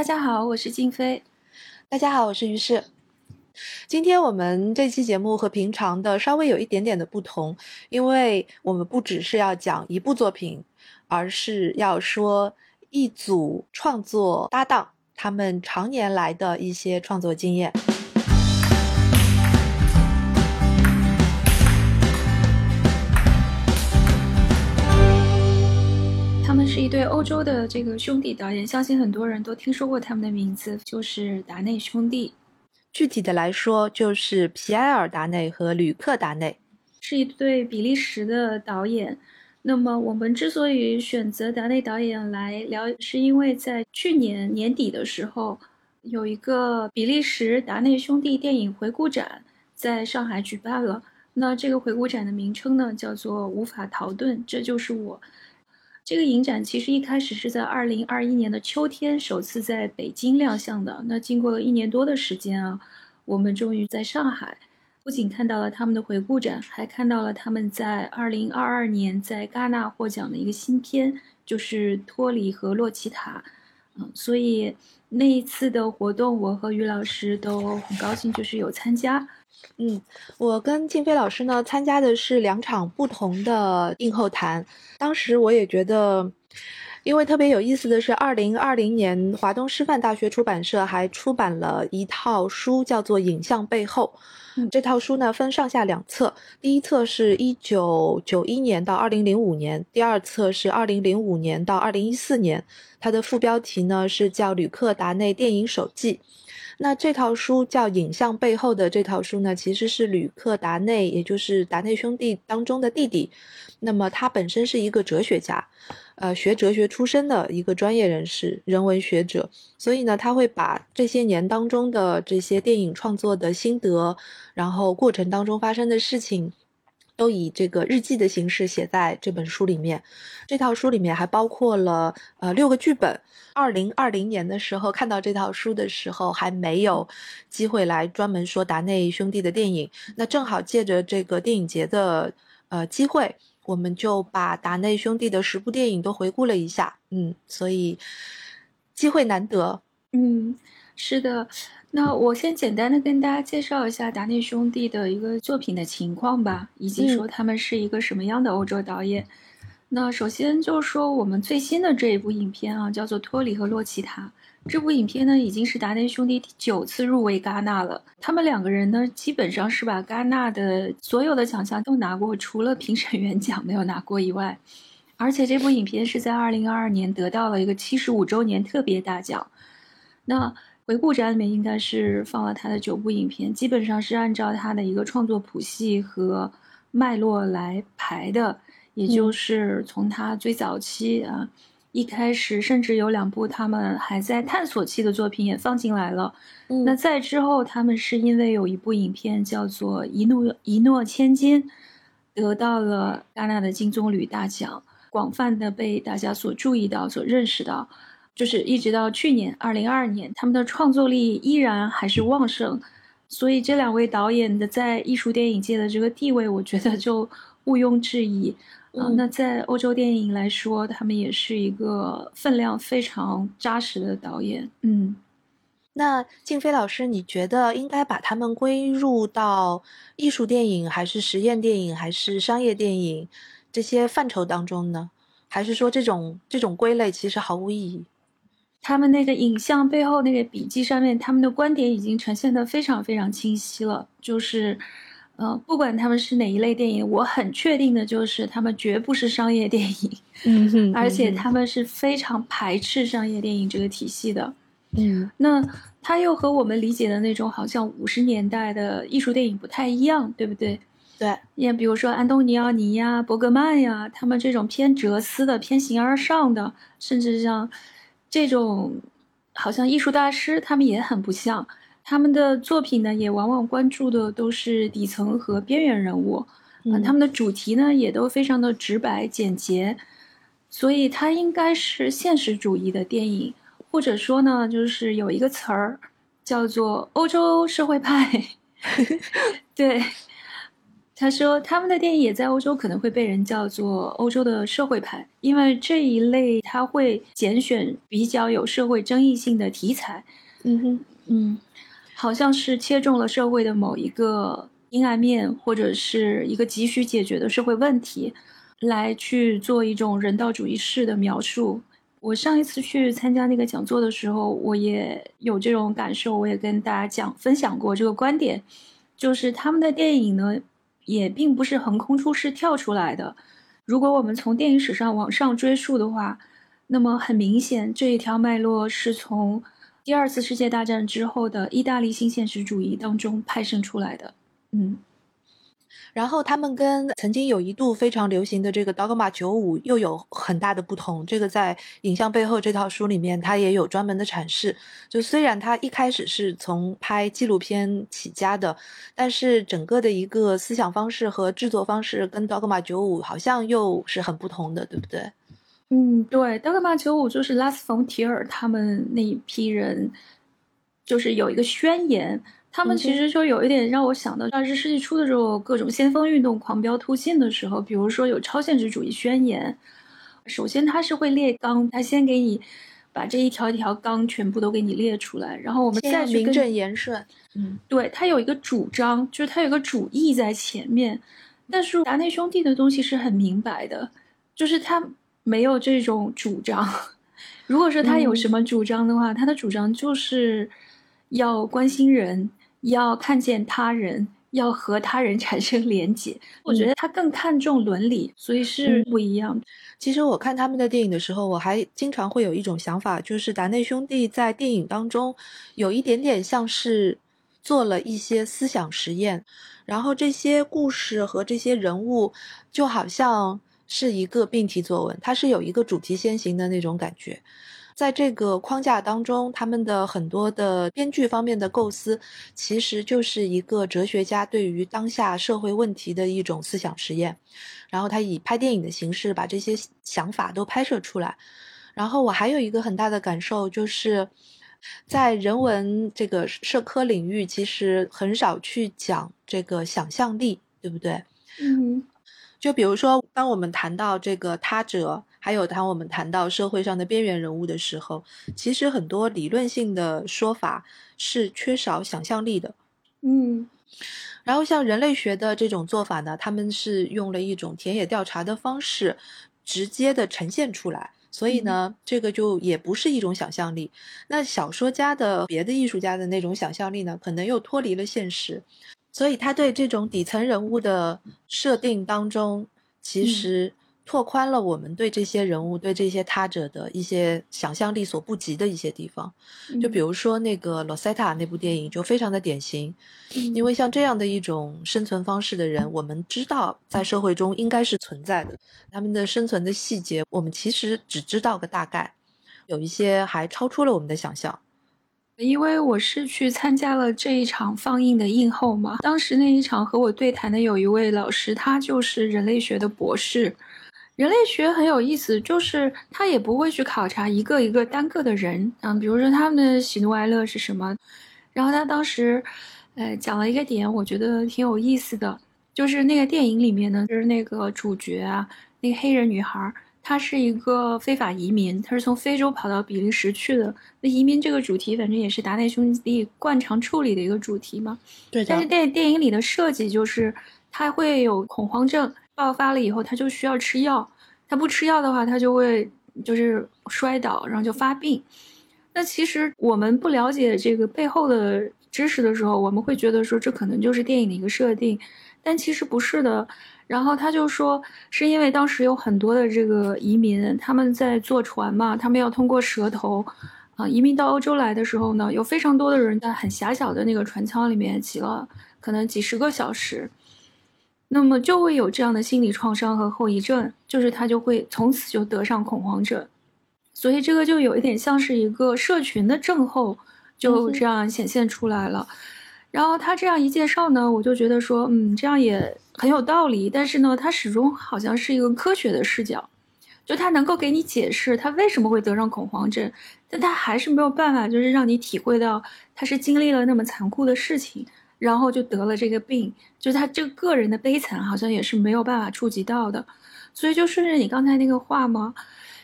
大家好，我是静飞。大家好，我是于适。今天我们这期节目和平常的稍微有一点点的不同，因为我们不只是要讲一部作品，而是要说一组创作搭档他们常年来的一些创作经验。是一对欧洲的这个兄弟导演，相信很多人都听说过他们的名字，就是达内兄弟。具体的来说，就是皮埃尔·达内和吕克·达内，是一对比利时的导演。那么我们之所以选择达内导演来聊，是因为在去年年底的时候，有一个比利时达内兄弟电影回顾展在上海举办了。那这个回顾展的名称呢，叫做《无法逃遁》，这就是我。这个影展其实一开始是在二零二一年的秋天首次在北京亮相的。那经过了一年多的时间啊，我们终于在上海，不仅看到了他们的回顾展，还看到了他们在二零二二年在戛纳获奖的一个新片，就是《托里和洛奇塔》。嗯，所以那一次的活动，我和于老师都很高兴，就是有参加。嗯，我跟静飞老师呢参加的是两场不同的映后谈。当时我也觉得，因为特别有意思的是，二零二零年华东师范大学出版社还出版了一套书，叫做《影像背后》。这套书呢分上下两册，第一册是一九九一年到二零零五年，第二册是二零零五年到二零一四年。它的副标题呢是叫《吕克·达内电影手记》。那这套书叫《影像背后的》这套书呢，其实是吕克·达内，也就是达内兄弟当中的弟弟。那么他本身是一个哲学家，呃，学哲学出身的一个专业人士，人文学者。所以呢，他会把这些年当中的这些电影创作的心得，然后过程当中发生的事情。都以这个日记的形式写在这本书里面。这套书里面还包括了呃六个剧本。二零二零年的时候看到这套书的时候，还没有机会来专门说达内兄弟的电影。那正好借着这个电影节的呃机会，我们就把达内兄弟的十部电影都回顾了一下。嗯，所以机会难得。嗯，是的。那我先简单的跟大家介绍一下达内兄弟的一个作品的情况吧，以及说他们是一个什么样的欧洲导演。那首先就是说我们最新的这一部影片啊，叫做《托里和洛奇塔》。这部影片呢，已经是达内兄弟第九次入围戛纳了。他们两个人呢，基本上是把戛纳的所有的奖项都拿过，除了评审员奖没有拿过以外。而且这部影片是在二零二二年得到了一个七十五周年特别大奖。那回顾展里面应该是放了他的九部影片，基本上是按照他的一个创作谱系和脉络来排的，也就是从他最早期啊，一开始甚至有两部他们还在探索期的作品也放进来了。那在之后，他们是因为有一部影片叫做《一诺一诺千金》，得到了戛纳的金棕榈大奖，广泛的被大家所注意到、所认识到。就是一直到去年二零二二年，他们的创作力依然还是旺盛，所以这两位导演的在艺术电影界的这个地位，我觉得就毋庸置疑。嗯，那在欧洲电影来说，他们也是一个分量非常扎实的导演。嗯，那静飞老师，你觉得应该把他们归入到艺术电影，还是实验电影，还是商业电影这些范畴当中呢？还是说这种这种归类其实毫无意义？他们那个影像背后那个笔记上面，他们的观点已经呈现的非常非常清晰了。就是，呃，不管他们是哪一类电影，我很确定的就是他们绝不是商业电影。嗯哼，而且他们是非常排斥商业电影这个体系的。嗯，那他又和我们理解的那种好像五十年代的艺术电影不太一样，对不对？对，也比如说安东尼奥尼呀、伯格曼呀，他们这种偏哲思的、偏形而上的，甚至像。这种好像艺术大师，他们也很不像。他们的作品呢，也往往关注的都是底层和边缘人物。嗯，他们的主题呢，也都非常的直白简洁。所以，它应该是现实主义的电影，或者说呢，就是有一个词儿叫做欧洲社会派。对，他说他们的电影也在欧洲可能会被人叫做欧洲的社会派，因为这一类他会拣选比较有社会争议性的题材。嗯哼，嗯，好像是切中了社会的某一个阴暗面，或者是一个急需解决的社会问题，来去做一种人道主义式的描述。我上一次去参加那个讲座的时候，我也有这种感受，我也跟大家讲分享过这个观点，就是他们的电影呢，也并不是横空出世跳出来的。如果我们从电影史上往上追溯的话，那么很明显，这一条脉络是从第二次世界大战之后的意大利新现实主义当中派生出来的。嗯。然后他们跟曾经有一度非常流行的这个 Dogma 九五又有很大的不同。这个在《影像背后》这套书里面，它也有专门的阐释。就虽然他一开始是从拍纪录片起家的，但是整个的一个思想方式和制作方式跟 Dogma 九五好像又是很不同的，对不对？嗯，对德格玛九五就是拉斯冯提尔他们那一批人，就是有一个宣言。他们其实就有一点让我想到二十世纪初的时候，各种先锋运动狂飙突进的时候，比如说有超现实主义宣言。首先，他是会列纲，他先给你把这一条一条纲全部都给你列出来，然后我们再名正言顺。嗯，对他有一个主张，就是他有个主义在前面。但是达内兄弟的东西是很明白的，就是他没有这种主张。如果说他有什么主张的话，他的主张就是要关心人。要看见他人，要和他人 产生连结。我觉得他更看重伦理，所以是不一样。其实我看他们的电影的时候，我还经常会有一种想法，就是达内兄弟在电影当中有一点点像是做了一些思想实验，然后这些故事和这些人物就好像是一个命题作文，它是有一个主题先行的那种感觉。在这个框架当中，他们的很多的编剧方面的构思，其实就是一个哲学家对于当下社会问题的一种思想实验，然后他以拍电影的形式把这些想法都拍摄出来。然后我还有一个很大的感受，就是在人文这个社科领域，其实很少去讲这个想象力，对不对？嗯，就比如说，当我们谈到这个他者。还有，当我们谈到社会上的边缘人物的时候，其实很多理论性的说法是缺少想象力的。嗯，然后像人类学的这种做法呢，他们是用了一种田野调查的方式，直接的呈现出来，所以呢，这个就也不是一种想象力。那小说家的别的艺术家的那种想象力呢，可能又脱离了现实，所以他对这种底层人物的设定当中，其实。拓宽了我们对这些人物、对这些他者的一些想象力所不及的一些地方，就比如说那个罗塞塔那部电影就非常的典型，因为像这样的一种生存方式的人，我们知道在社会中应该是存在的，他们的生存的细节我们其实只知道个大概，有一些还超出了我们的想象。因为我是去参加了这一场放映的映后嘛，当时那一场和我对谈的有一位老师，他就是人类学的博士。人类学很有意思，就是他也不会去考察一个一个单个的人，嗯，比如说他们的喜怒哀乐是什么。然后他当时，呃，讲了一个点，我觉得挺有意思的，就是那个电影里面呢，就是那个主角啊，那个黑人女孩，她是一个非法移民，他是从非洲跑到比利时去的。那移民这个主题，反正也是达内兄弟惯常处理的一个主题嘛。对。但是电电影里的设计就是，他会有恐慌症。爆发了以后，他就需要吃药。他不吃药的话，他就会就是摔倒，然后就发病。那其实我们不了解这个背后的知识的时候，我们会觉得说这可能就是电影的一个设定，但其实不是的。然后他就说，是因为当时有很多的这个移民，他们在坐船嘛，他们要通过蛇头啊，移民到欧洲来的时候呢，有非常多的人在很狭小的那个船舱里面挤了可能几十个小时。那么就会有这样的心理创伤和后遗症，就是他就会从此就得上恐慌症，所以这个就有一点像是一个社群的症候，就这样显现出来了。然后他这样一介绍呢，我就觉得说，嗯，这样也很有道理。但是呢，他始终好像是一个科学的视角，就他能够给你解释他为什么会得上恐慌症，但他还是没有办法，就是让你体会到他是经历了那么残酷的事情。然后就得了这个病，就他这个个人的悲惨好像也是没有办法触及到的，所以就顺着你刚才那个话嘛，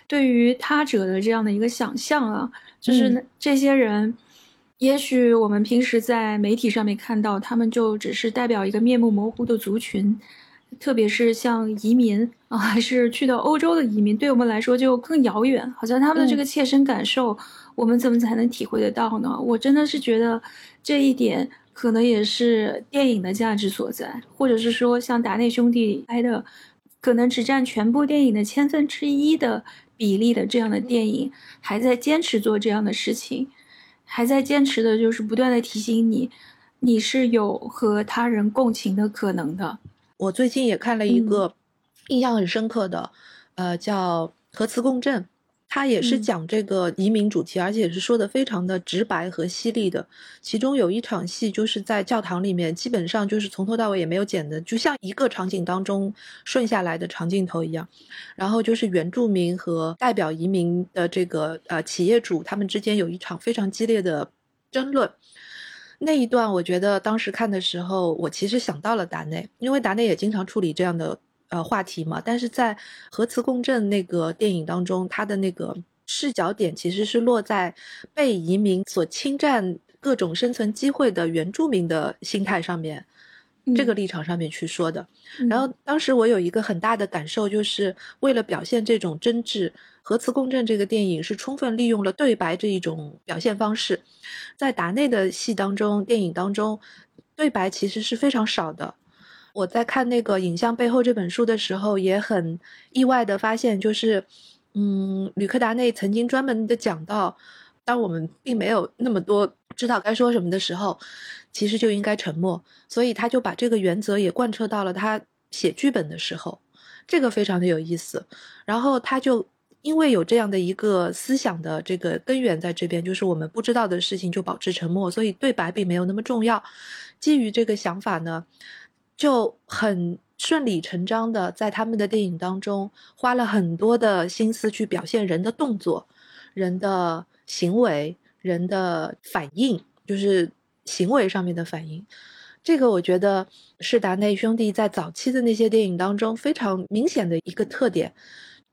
对于他者的这样的一个想象啊，就是这些人，也许我们平时在媒体上面看到他们就只是代表一个面目模糊的族群。特别是像移民啊，还是去到欧洲的移民，对我们来说就更遥远。好像他们的这个切身感受，我们怎么才能体会得到呢？我真的是觉得这一点可能也是电影的价值所在，或者是说像达内兄弟拍的，可能只占全部电影的千分之一的比例的这样的电影，还在坚持做这样的事情，还在坚持的就是不断的提醒你，你是有和他人共情的可能的。我最近也看了一个印象很深刻的，呃，叫《核磁共振》，它也是讲这个移民主题，而且是说的非常的直白和犀利的。其中有一场戏就是在教堂里面，基本上就是从头到尾也没有剪的，就像一个场景当中顺下来的长镜头一样。然后就是原住民和代表移民的这个呃企业主，他们之间有一场非常激烈的争论。那一段，我觉得当时看的时候，我其实想到了达内，因为达内也经常处理这样的呃话题嘛。但是在核磁共振那个电影当中，它的那个视角点其实是落在被移民所侵占各种生存机会的原住民的心态上面，这个立场上面去说的。然后当时我有一个很大的感受，就是为了表现这种真挚。核磁共振这个电影是充分利用了对白这一种表现方式，在达内的戏当中，电影当中，对白其实是非常少的。我在看那个《影像背后》这本书的时候，也很意外的发现，就是，嗯，吕克达内曾经专门的讲到，当我们并没有那么多知道该说什么的时候，其实就应该沉默。所以他就把这个原则也贯彻到了他写剧本的时候，这个非常的有意思。然后他就。因为有这样的一个思想的这个根源在这边，就是我们不知道的事情就保持沉默，所以对白并没有那么重要。基于这个想法呢，就很顺理成章的在他们的电影当中花了很多的心思去表现人的动作、人的行为、人的反应，就是行为上面的反应。这个我觉得是达内兄弟在早期的那些电影当中非常明显的一个特点。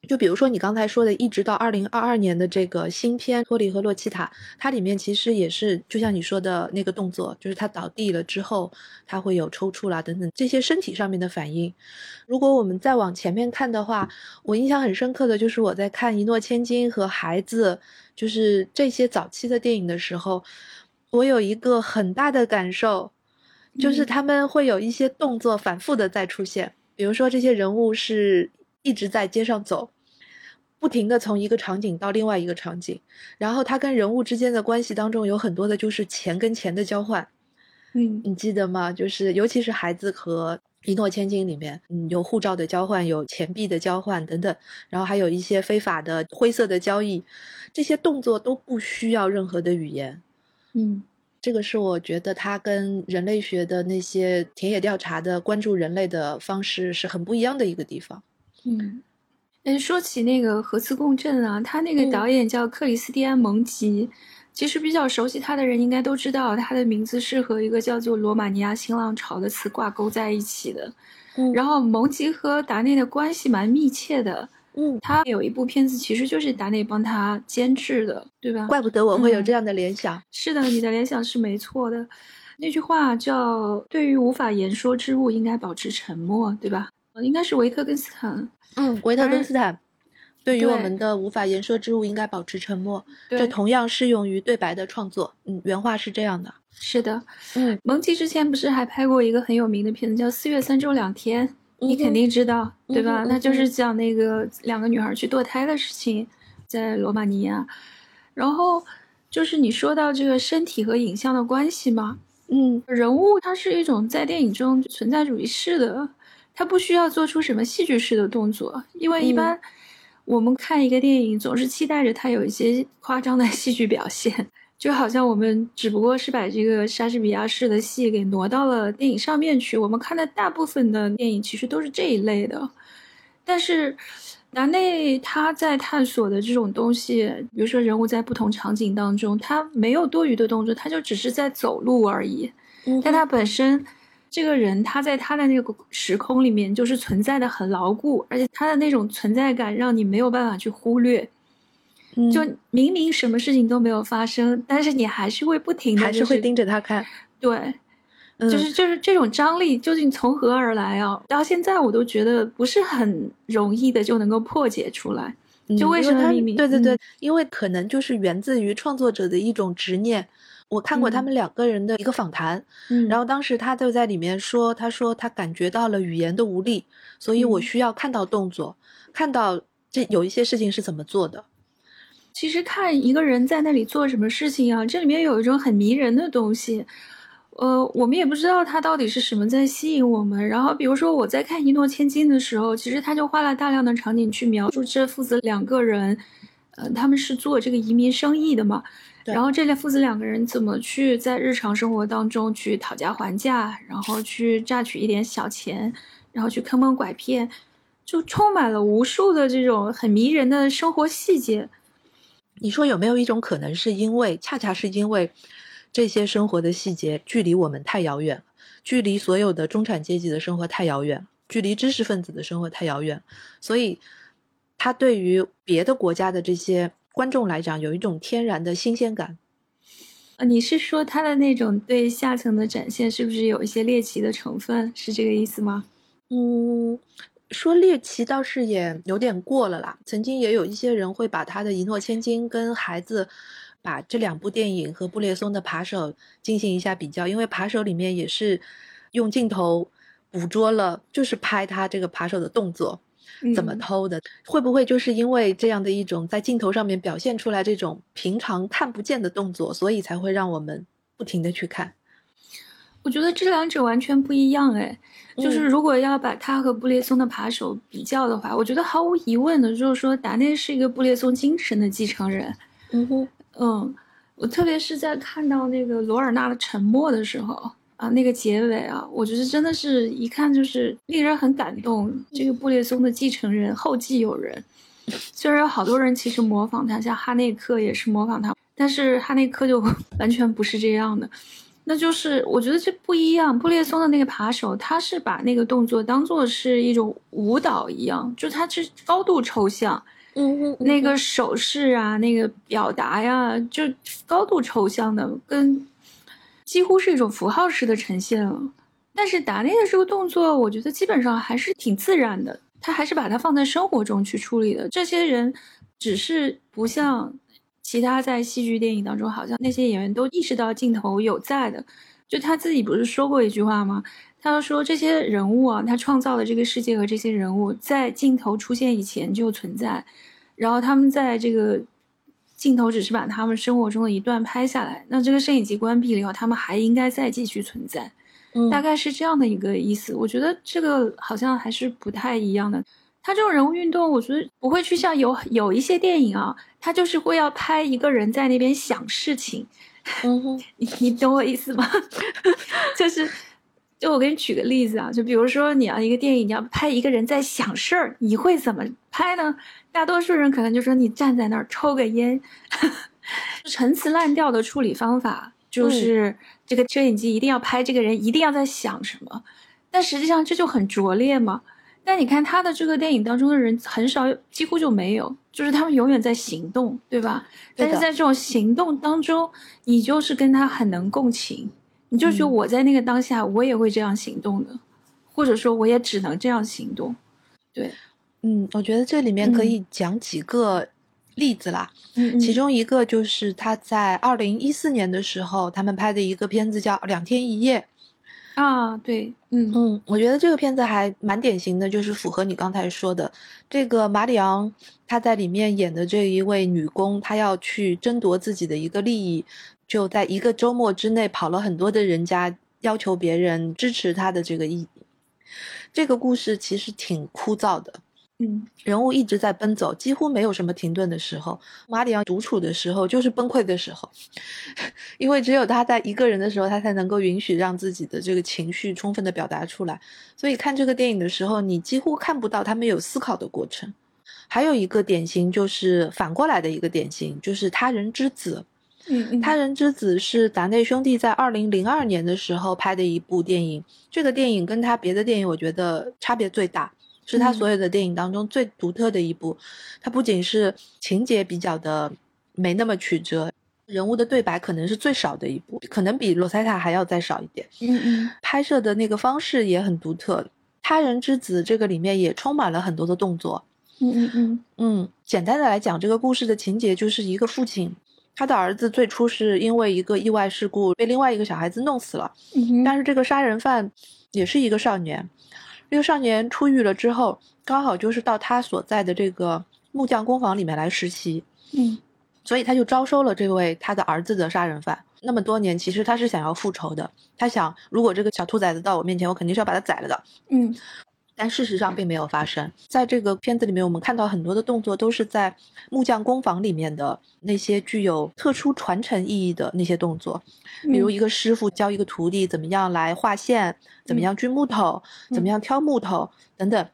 就比如说你刚才说的，一直到二零二二年的这个新片《托里和洛奇塔》，它里面其实也是就像你说的那个动作，就是他倒地了之后，他会有抽搐啦等等这些身体上面的反应。如果我们再往前面看的话，我印象很深刻的就是我在看《一诺千金》和《孩子》，就是这些早期的电影的时候，我有一个很大的感受，就是他们会有一些动作反复的在出现，比如说这些人物是。一直在街上走，不停的从一个场景到另外一个场景，然后他跟人物之间的关系当中有很多的就是钱跟钱的交换，嗯，你记得吗？就是尤其是孩子和一诺千金里面，嗯，有护照的交换，有钱币的交换等等，然后还有一些非法的灰色的交易，这些动作都不需要任何的语言，嗯，这个是我觉得他跟人类学的那些田野调查的关注人类的方式是很不一样的一个地方。嗯，哎，说起那个核磁共振啊，他那个导演叫克里斯蒂安·蒙吉，其实比较熟悉他的人应该都知道，他的名字是和一个叫做罗马尼亚新浪潮的词挂钩在一起的。嗯，然后蒙吉和达内的关系蛮密切的。嗯，他有一部片子其实就是达内帮他监制的，对吧？怪不得我会有这样的联想。是的，你的联想是没错的。那句话叫“对于无法言说之物，应该保持沉默”，对吧？应该是维特根斯坦。嗯，维特根斯坦对于我们的无法言说之物应该保持沉默，这同样适用于对白的创作。嗯，原话是这样的。是的，嗯，蒙奇之前不是还拍过一个很有名的片子叫《四月三周两天》，你肯定知道，对吧？那就是讲那个两个女孩去堕胎的事情，在罗马尼亚。然后就是你说到这个身体和影像的关系嘛，嗯，人物它是一种在电影中存在主义式的。他不需要做出什么戏剧式的动作，因为一般我们看一个电影总是期待着他有一些夸张的 戏剧表现，就好像我们只不过是把这个莎士比亚式的戏给挪到了电影上面去。我们看的大部分的电影其实都是这一类的，但是南内他在探索的这种东西，比如说人物在不同场景当中，他没有多余的动作，他就只是在走路而已。但他本身这个人他在他的那个时空里面就是存在的很牢固，而且他的那种存在感让你没有办法去忽略。就明明什么事情都没有发生，但是你还是会不停的，还是会盯着他看。对，就是就是这种张力究竟从何而来啊？到现在我都觉得不是很容易的就能够破解出来。就为什么？对对对，因为可能就是源自于创作者的一种执念。我看过他们两个人的一个访谈，嗯然后当时他就在里面说，他说他感觉到了语言的无力，所以我需要看到动作，看到这有一些事情是怎么做的。其实看一个人在那里做什么事情啊，这里面有一种很迷人的东西，呃，我们也不知道他到底是什么在吸引我们。然后，比如说我在看《一诺千金》的时候，其实他就花了大量的场景去描述这父子两个人，呃，他们是做这个移民生意的嘛。然后这对父子两个人怎么去在日常生活当中去讨价还价，然后去榨取一点小钱，然后去坑蒙拐骗，就充满了无数的这种很迷人的生活细节。你说有没有一种可能，是因为恰恰是因为这些生活的细节距离我们太遥远了，距离所有的中产阶级的生活太遥远，距离知识分子的生活太遥远，所以他对于别的国家的这些观众来讲，有一种天然的新鲜感。呃，你是说他的那种对下层的展现，是不是有一些猎奇的成分？是这个意思吗？嗯。说猎奇倒是也有点过了啦。曾经也有一些人会把他的一诺千金跟孩子，把这两部电影和布列松的扒手进行一下比较，因为扒手里面也是用镜头捕捉了，就是拍他这个扒手的动作，怎么偷的，会不会就是因为这样的一种在镜头上面表现出来这种平常看不见的动作，所以才会让我们不停的去看。我觉得这两者完全不一样，哎，就是如果要把他和布列松的扒手比较的话，我觉得毫无疑问的就是说达内是一个布列松精神的继承人。嗯哼，嗯，我特别是在看到那个罗尔纳的沉默的时候啊，那个结尾啊，我觉得真的是一看就是令人很感动。这个布列松的继承人后继有人，虽然有好多人其实模仿他，像哈内克也是模仿他，但是哈内克就 完全不是这样的。那就是我觉得这不一样。布列松的那个扒手，他是把那个动作当做是一种舞蹈一样，就他是高度抽象，嗯嗯，那个手势啊，那个表达呀，就高度抽象的，跟几乎是一种符号式的呈现了。但是达内的这个动作，我觉得基本上还是挺自然的，他还是把它放在生活中去处理的。这些人只是不像。其他在戏剧电影当中，好像那些演员都意识到镜头有在的。就他自己不是说过一句话吗？他说这些人物啊，他创造的这个世界和这些人物在镜头出现以前就存在，然后他们在这个镜头只是把他们生活中的一段拍下来。那这个摄影机关闭了以后，他们还应该再继续存在，大概是这样的一个意思。我觉得这个好像还是不太一样的。他这种人物运动，我觉得不会去像有有一些电影啊，他就是会要拍一个人在那边想事情，嗯，你你懂我意思吗？就是，就我给你举个例子啊，就比如说你要一个电影，你要拍一个人在想事儿，你会怎么拍呢？大多数人可能就说你站在那儿抽个烟，陈词滥调的处理方法就是这个摄影机一定要拍这个人一定要在想什么，但实际上这就很拙劣嘛。但你看他的这个电影当中的人很少，几乎就没有，就是他们永远在行动，对吧？但是在这种行动当中，你就是跟他很能共情，你就说我在那个当下，我也会这样行动的，或者说我也只能这样行动。对，嗯，我觉得这里面可以讲几个例子啦。嗯，其中一个就是他在二零一四年的时候，他们拍的一个片子叫《两天一夜》。啊，对，嗯嗯，我觉得这个片子还蛮典型的，就是符合你刚才说的，这个马里昂他在里面演的这一位女工，她要去争夺自己的一个利益，就在一个周末之内跑了很多的人家，要求别人支持他的这个意。这个故事其实挺枯燥的。嗯，人物一直在奔走，几乎没有什么停顿的时候。马里奥独处的时候就是崩溃的时候，因为只有他在一个人的时候，他才能够允许让自己的这个情绪充分的表达出来。所以看这个电影的时候，你几乎看不到他们有思考的过程。还有一个典型就是反过来的一个典型，就是他人之子。嗯嗯，他人之子是达内兄弟在二零零二年的时候拍的一部电影，这个电影跟他别的电影我觉得差别最大，是他所有的电影当中最独特的一部。它不仅是情节比较的没那么曲折，人物的对白可能是最少的一部，可能比罗塞塔还要再少一点。嗯嗯，拍摄的那个方式也很独特。他人之子这个里面也充满了很多的动作。嗯嗯嗯嗯，简单的来讲，这个故事的情节就是一个父亲。他的儿子最初是因为一个意外事故被另外一个小孩子弄死了，但是这个杀人犯也是一个少年。这个少年出狱了之后，刚好就是到他所在的这个木匠工坊里面来实习，嗯，所以他就招收了这位他的儿子的杀人犯。那么多年，其实他是想要复仇的，他想如果这个小兔崽子到我面前，我肯定是要把他宰了的，嗯。但事实上并没有发生。在这个片子里面，我们看到很多的动作都是在木匠工坊里面的那些具有特殊传承意义的那些动作，比如一个师傅教一个徒弟怎么样来画线，怎么样锯木头，怎么样挑木头等等。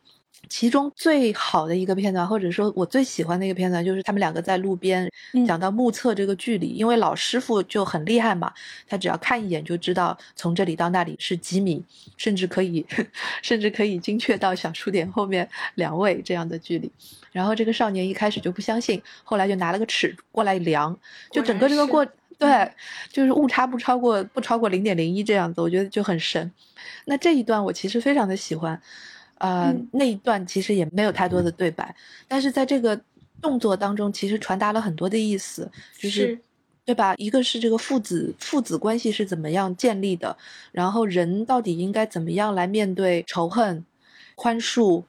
其中最好的一个片段，或者说我最喜欢的一个片段，就是他们两个在路边讲到目测这个距离，因为老师傅就很厉害嘛，他只要看一眼就知道从这里到那里是几米，甚至可以，甚至可以精确到小数点后面两位这样的距离。然后这个少年一开始就不相信，后来就拿了个尺过来量，就整个这个过对，就是误差不超过不超过零点零一这样子，我觉得就很神。那这一段我其实非常的喜欢。呃，那一段其实也没有太多的对白，但是在这个动作当中，其实传达了很多的意思，就是，对吧？一个是这个父子父子关系是怎么样建立的，然后人到底应该怎么样来面对仇恨、宽恕、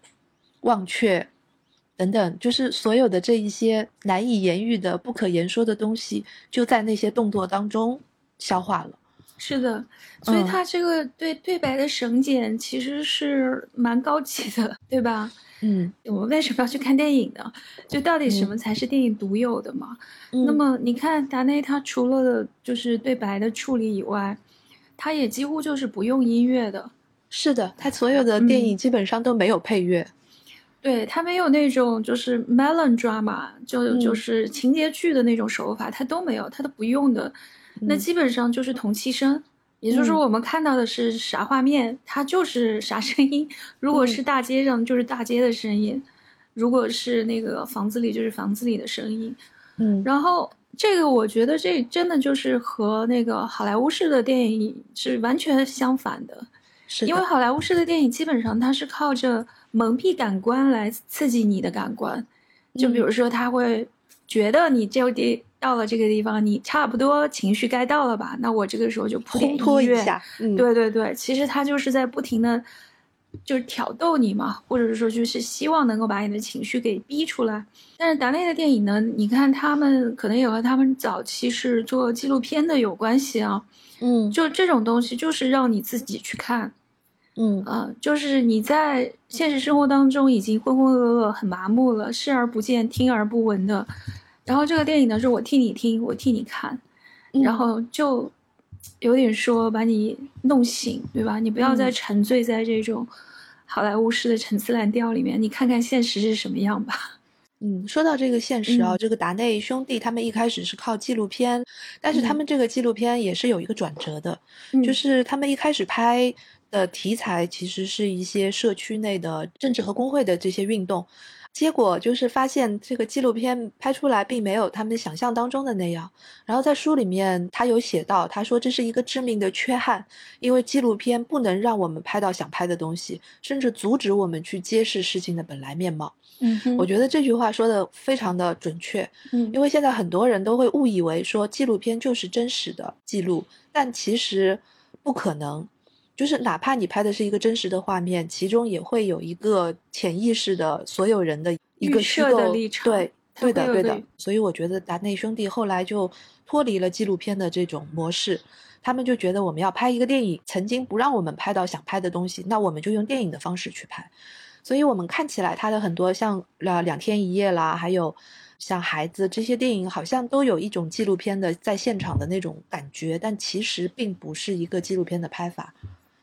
忘却等等，就是所有的这一些难以言喻的、不可言说的东西，就在那些动作当中消化了。是的，所以他这个对对白的省简其实是蛮高级的，对吧？嗯，我们为什么要去看电影呢？就到底什么才是电影独有的嘛？那么你看达内，他除了就是对白的处理以外，他也几乎就是不用音乐的。是的，他所有的电影基本上都没有配乐。对他没有那种就是 melodrama，就就是情节剧的那种手法，他都没有，他都不用的。那基本上就是同期声，也就是说我们看到的是啥画面，它就是啥声音。如果是大街上，就是大街的声音；如果是那个房子里，就是房子里的声音。嗯，然后这个我觉得这真的就是和那个好莱坞式的电影是完全相反的，是因为好莱坞式的电影基本上它是靠着蒙蔽感官来刺激你的感官，就比如说他会觉得你这地。到了这个地方，你差不多情绪该到了吧？那我这个时候就铺点音乐，对对对，其实他就是在不停的，就是挑逗你嘛，或者是说就是希望能够把你的情绪给逼出来。但是达内的电影呢，你看他们可能也和他们早期是做纪录片的有关系啊，嗯，就这种东西就是让你自己去看，嗯啊，就是你在现实生活当中已经浑浑噩噩、很麻木了，视而不见、听而不闻的。然后这个电影呢，是我替你听，我替你看，然后就有点说把你弄醒，对吧？你不要再沉醉在这种好莱坞式的陈词滥调里面，你看看现实是什么样吧。嗯，说到这个现实啊，这个达内兄弟他们一开始是靠纪录片，但是他们这个纪录片也是有一个转折的，就是他们一开始拍的题材其实是一些社区内的政治和工会的这些运动。结果就是发现这个纪录片拍出来并没有他们想象当中的那样。然后在书里面他有写到，他说这是一个致命的缺憾，因为纪录片不能让我们拍到想拍的东西，甚至阻止我们去揭示事情的本来面貌。嗯，我觉得这句话说的非常的准确。嗯，因为现在很多人都会误以为说纪录片就是真实的记录，但其实不可能。就是哪怕你拍的是一个真实的画面，其中也会有一个潜意识的所有人的一个虚构立场。对，对的，对的。所以我觉得达内兄弟后来就脱离了纪录片的这种模式，他们就觉得我们要拍一个电影，曾经不让我们拍到想拍的东西，那我们就用电影的方式去拍。所以我们看起来他的很多像呃两天一夜啦，还有像孩子这些电影，好像都有一种纪录片的在现场的那种感觉，但其实并不是一个纪录片的拍法。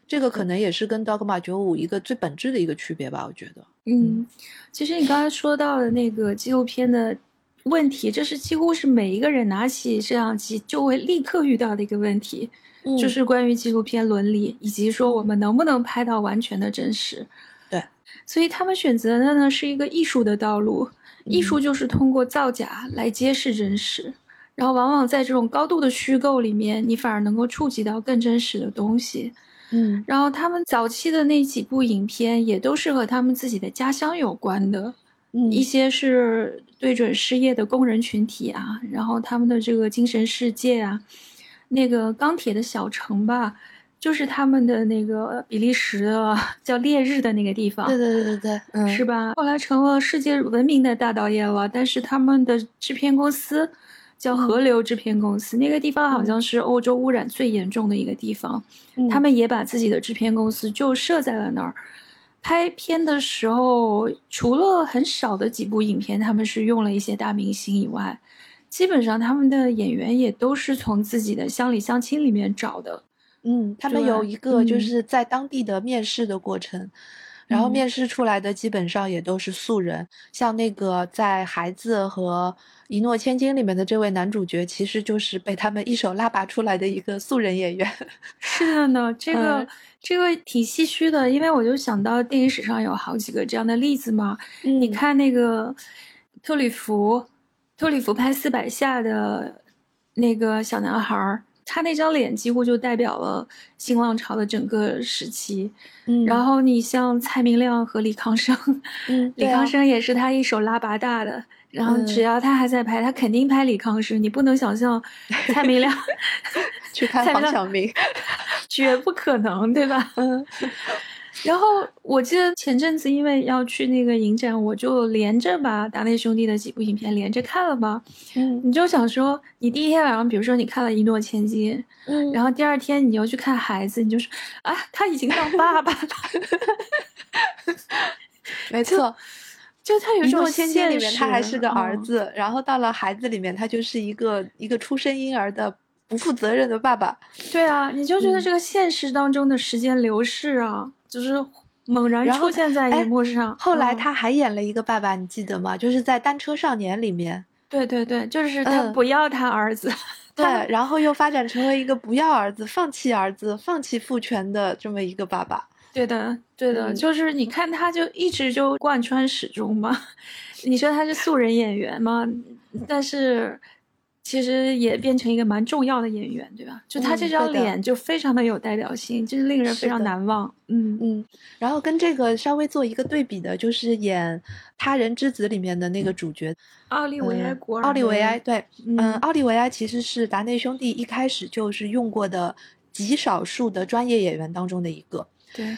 这个可能也是跟 Dogma 九五一个最本质的一个区别吧，我觉得。嗯，其实你刚才说到的那个纪录片的问题，这是几乎是每一个人拿起摄像机就会立刻遇到的一个问题，就是关于纪录片伦理以及说我们能不能拍到完全的真实。对，所以他们选择的呢是一个艺术的道路，艺术就是通过造假来揭示真实，然后往往在这种高度的虚构里面，你反而能够触及到更真实的东西。嗯，然后他们早期的那几部影片也都是和他们自己的家乡有关的，嗯，一些是对准失业的工人群体啊，然后他们的这个精神世界啊，那个钢铁的小城吧，就是他们的那个比利时的叫烈日的那个地方，对对对对对，嗯，是吧？后来成了世界闻名的大导演了，但是他们的制片公司。叫河流制片公司，那个地方好像是欧洲污染最严重的一个地方，他们也把自己的制片公司就设在了那儿。拍片的时候，除了很少的几部影片，他们是用了一些大明星以外，基本上他们的演员也都是从自己的乡里乡亲里面找的。嗯，他们有一个就是在当地的面试的过程。然后面试出来的基本上也都是素人，像那个在《孩子》和《一诺千金》里面的这位男主角，其实就是被他们一手拉拔出来的一个素人演员。是的呢，这个这个挺唏嘘的，因为我就想到电影史上有好几个这样的例子嘛。你看那个特里弗，特里弗拍《四百下》的那个小男孩儿。他那张脸几乎就代表了新浪潮的整个时期，嗯，然后你像蔡明亮和李康生，嗯，李康生也是他一手拉拔大的，然后只要他还在拍，他肯定拍李康生，你不能想象 蔡明亮 去看黄晓明，绝不可能，对吧？嗯。然后我记得前阵子因为要去那个影展，我就连着把达内兄弟的几部影片连着看了嘛。嗯，你就想说，你第一天晚上，比如说你看了《一诺千金》，嗯，然后第二天你又去看《孩子》，你就说啊，他已经当爸爸了。没错，就他有一种千千里面他还是个儿子，然后到了《孩子》里面他就是一个一个出生婴儿的。不负责任的爸爸，对啊，你就觉得这个现实当中的时间流逝啊，就是猛然出现在荧幕上。后来他还演了一个爸爸，你记得吗？就是在《单车少年》里面。对对对，就是他不要他儿子，对，然后又发展成为一个不要儿子、放弃儿子、放弃父权的这么一个爸爸。对的，对的，就是你看他就一直就贯穿始终嘛。你说他是素人演员吗？但是。其实也变成一个蛮重要的演员，对吧？就他这张脸就非常的有代表性，就是令人非常难忘。嗯嗯。然后跟这个稍微做一个对比的，就是演《他人之子》里面的那个主角奥利维埃·古尔。奥利维埃对，嗯，奥利维埃其实是达内兄弟一开始就是用过的极少数的专业演员当中的一个。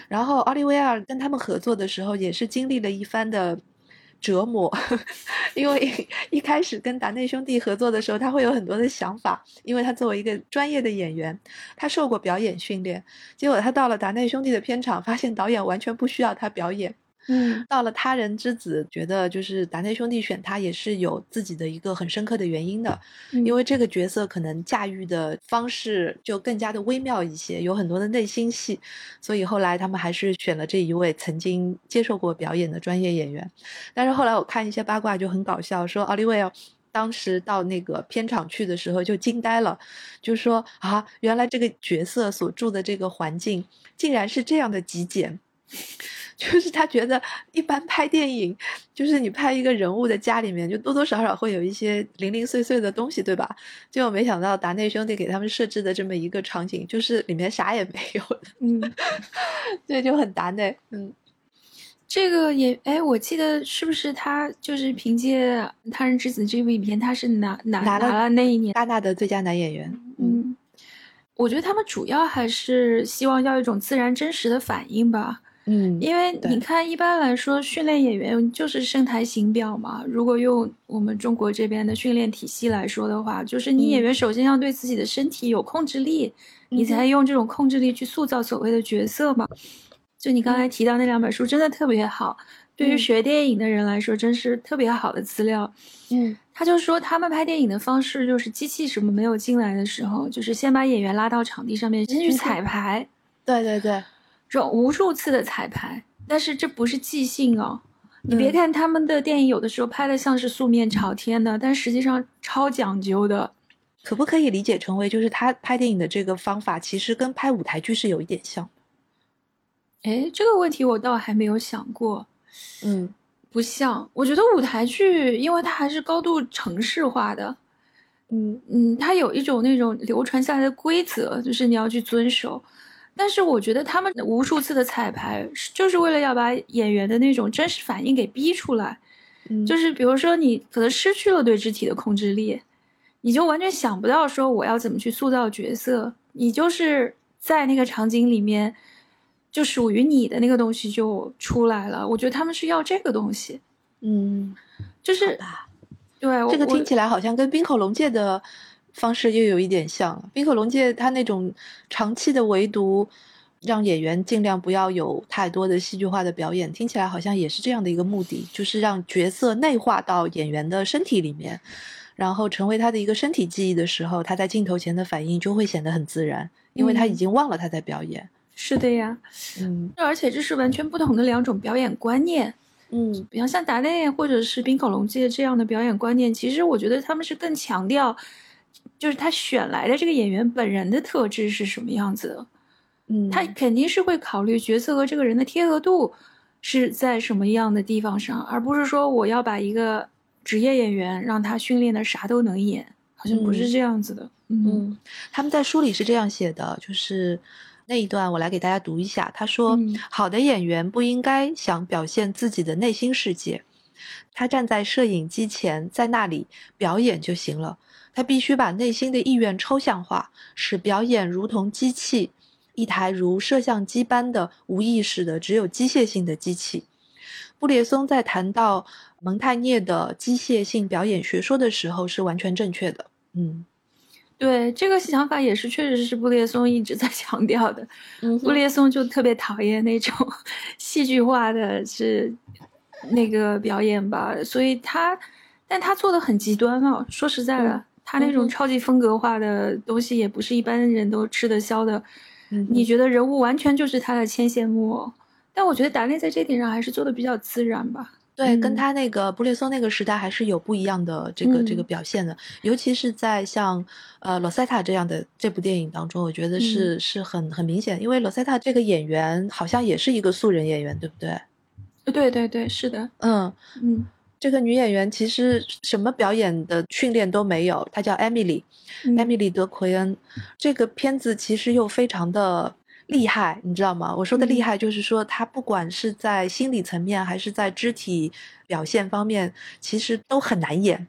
然后奥利维尔跟他们合作的时候，也是经历了一番的。折磨，因为一开始跟达内兄弟合作的时候，他会有很多的想法，因为他作为一个专业的演员，他受过表演训练，结果他到了达内兄弟的片场，发现导演完全不需要他表演。嗯，到了他人之子，觉得就是达内兄弟选他也是有自己的一个很深刻的原因的，因为这个角色可能驾驭的方式就更加的微妙一些，有很多的内心戏，所以后来他们还是选了这一位曾经接受过表演的专业演员。但是后来我看一些八卦就很搞笑，说奥利维尔当时到那个片场去的时候就惊呆了，就说啊，原来这个角色所住的这个环境竟然是这样的极简。就是他觉得一般拍电影，就是你拍一个人物的家里面，就多多少少会有一些零零碎碎的东西，对吧？结果没想到达内兄弟给他们设置的这么一个场景，就是里面啥也没有的，嗯，对，就很达内，嗯，这个也，哎，我记得是不是他就是凭借《他人之子》这部影片，他是拿拿拿了那一年戛纳的最佳男演员，嗯，我觉得他们主要还是希望要一种自然真实的反应吧。嗯，因为你看，一般来说，训练演员就是声台形表嘛。如果用我们中国这边的训练体系来说的话，就是你演员首先要对自己的身体有控制力，你才用这种控制力去塑造所谓的角色嘛。就你刚才提到那两本书，真的特别好，对于学电影的人来说，真是特别好的资料。嗯，他就说他们拍电影的方式，就是机器什么没有进来的时候，就是先把演员拉到场地上面，先去彩排。对对对。这种无数次的彩排，但是这不是即兴哦，你别看他们的电影有的时候拍的像是素面朝天的，但实际上超讲究的。可不可以理解成为，就是他拍电影的这个方法，其实跟拍舞台剧是有一点像？哎，这个问题我倒还没有想过。嗯，不像。我觉得舞台剧，因为它还是高度城市化的。嗯嗯，它有一种那种流传下来的规则，就是你要去遵守。但是我觉得他们无数次的彩排，就是为了要把演员的那种真实反应给逼出来。嗯，就是比如说你可能失去了对肢体的控制力。你就完全想不到说我要怎么去塑造角色，你就是在那个场景里面，就属于你的那个东西就出来了。我觉得他们是要这个东西，嗯，就是对这个听起来好像跟冰口龙介的方式又有一点像。冰口龙介他那种长期的围读，让演员尽量不要有太多的戏剧化的表演，听起来好像也是这样的一个目的，就是让角色内化到演员的身体里面。然后成为他的一个身体记忆的时候，他在镜头前的反应就会显得很自然，因为他已经忘了他在表演。是的呀，嗯，而且这是完全不同的两种表演观念。嗯，比方像达内或者是冰口龙介这样的表演观念，其实我觉得他们是更强调，就是他选来的这个演员本人的特质是什么样子的。嗯，他肯定是会考虑角色和这个人的贴合度是在什么样的地方上，而不是说我要把一个。职业演员让他训练的啥都能演，好像不是这样子的。嗯，他们在书里是这样写的，就是那一段我来给大家读一下。他说：“好的演员不应该想表现自己的内心世界，他站在摄影机前，在那里表演就行了。他必须把内心的意愿抽象化，使表演如同机器，一台如摄像机般的无意识的、只有机械性的机器。”布列松在谈到。蒙泰涅的机械性表演学说的时候是完全正确的。嗯，对，这个想法也是确实是布列松一直在强调的。布列松就特别讨厌那种 戏剧化的是那个表演吧，所以他，但他做的很极端哦。说实在的，他那种超级风格化的东西也不是一般人都吃得消的。你觉得人物完全就是他的牵线木偶，但我觉得达内在这点上还是做的比较自然吧。对，跟他那个布列松那个时代还是有不一样的这个这个表现的，尤其是在像呃罗塞塔这样的这部电影当中，我觉得是是很很明显，因为罗塞塔这个演员好像也是一个素人演员，对不对？对对对，是的，嗯。嗯，这个女演员其实什么表演的训练都没有，她叫艾米丽，艾米丽德奎恩，这个片子其实又非常的。厉害，你知道吗？我说的厉害就是说，她不管是在心理层面还是在肢体表现方面，其实都很难演。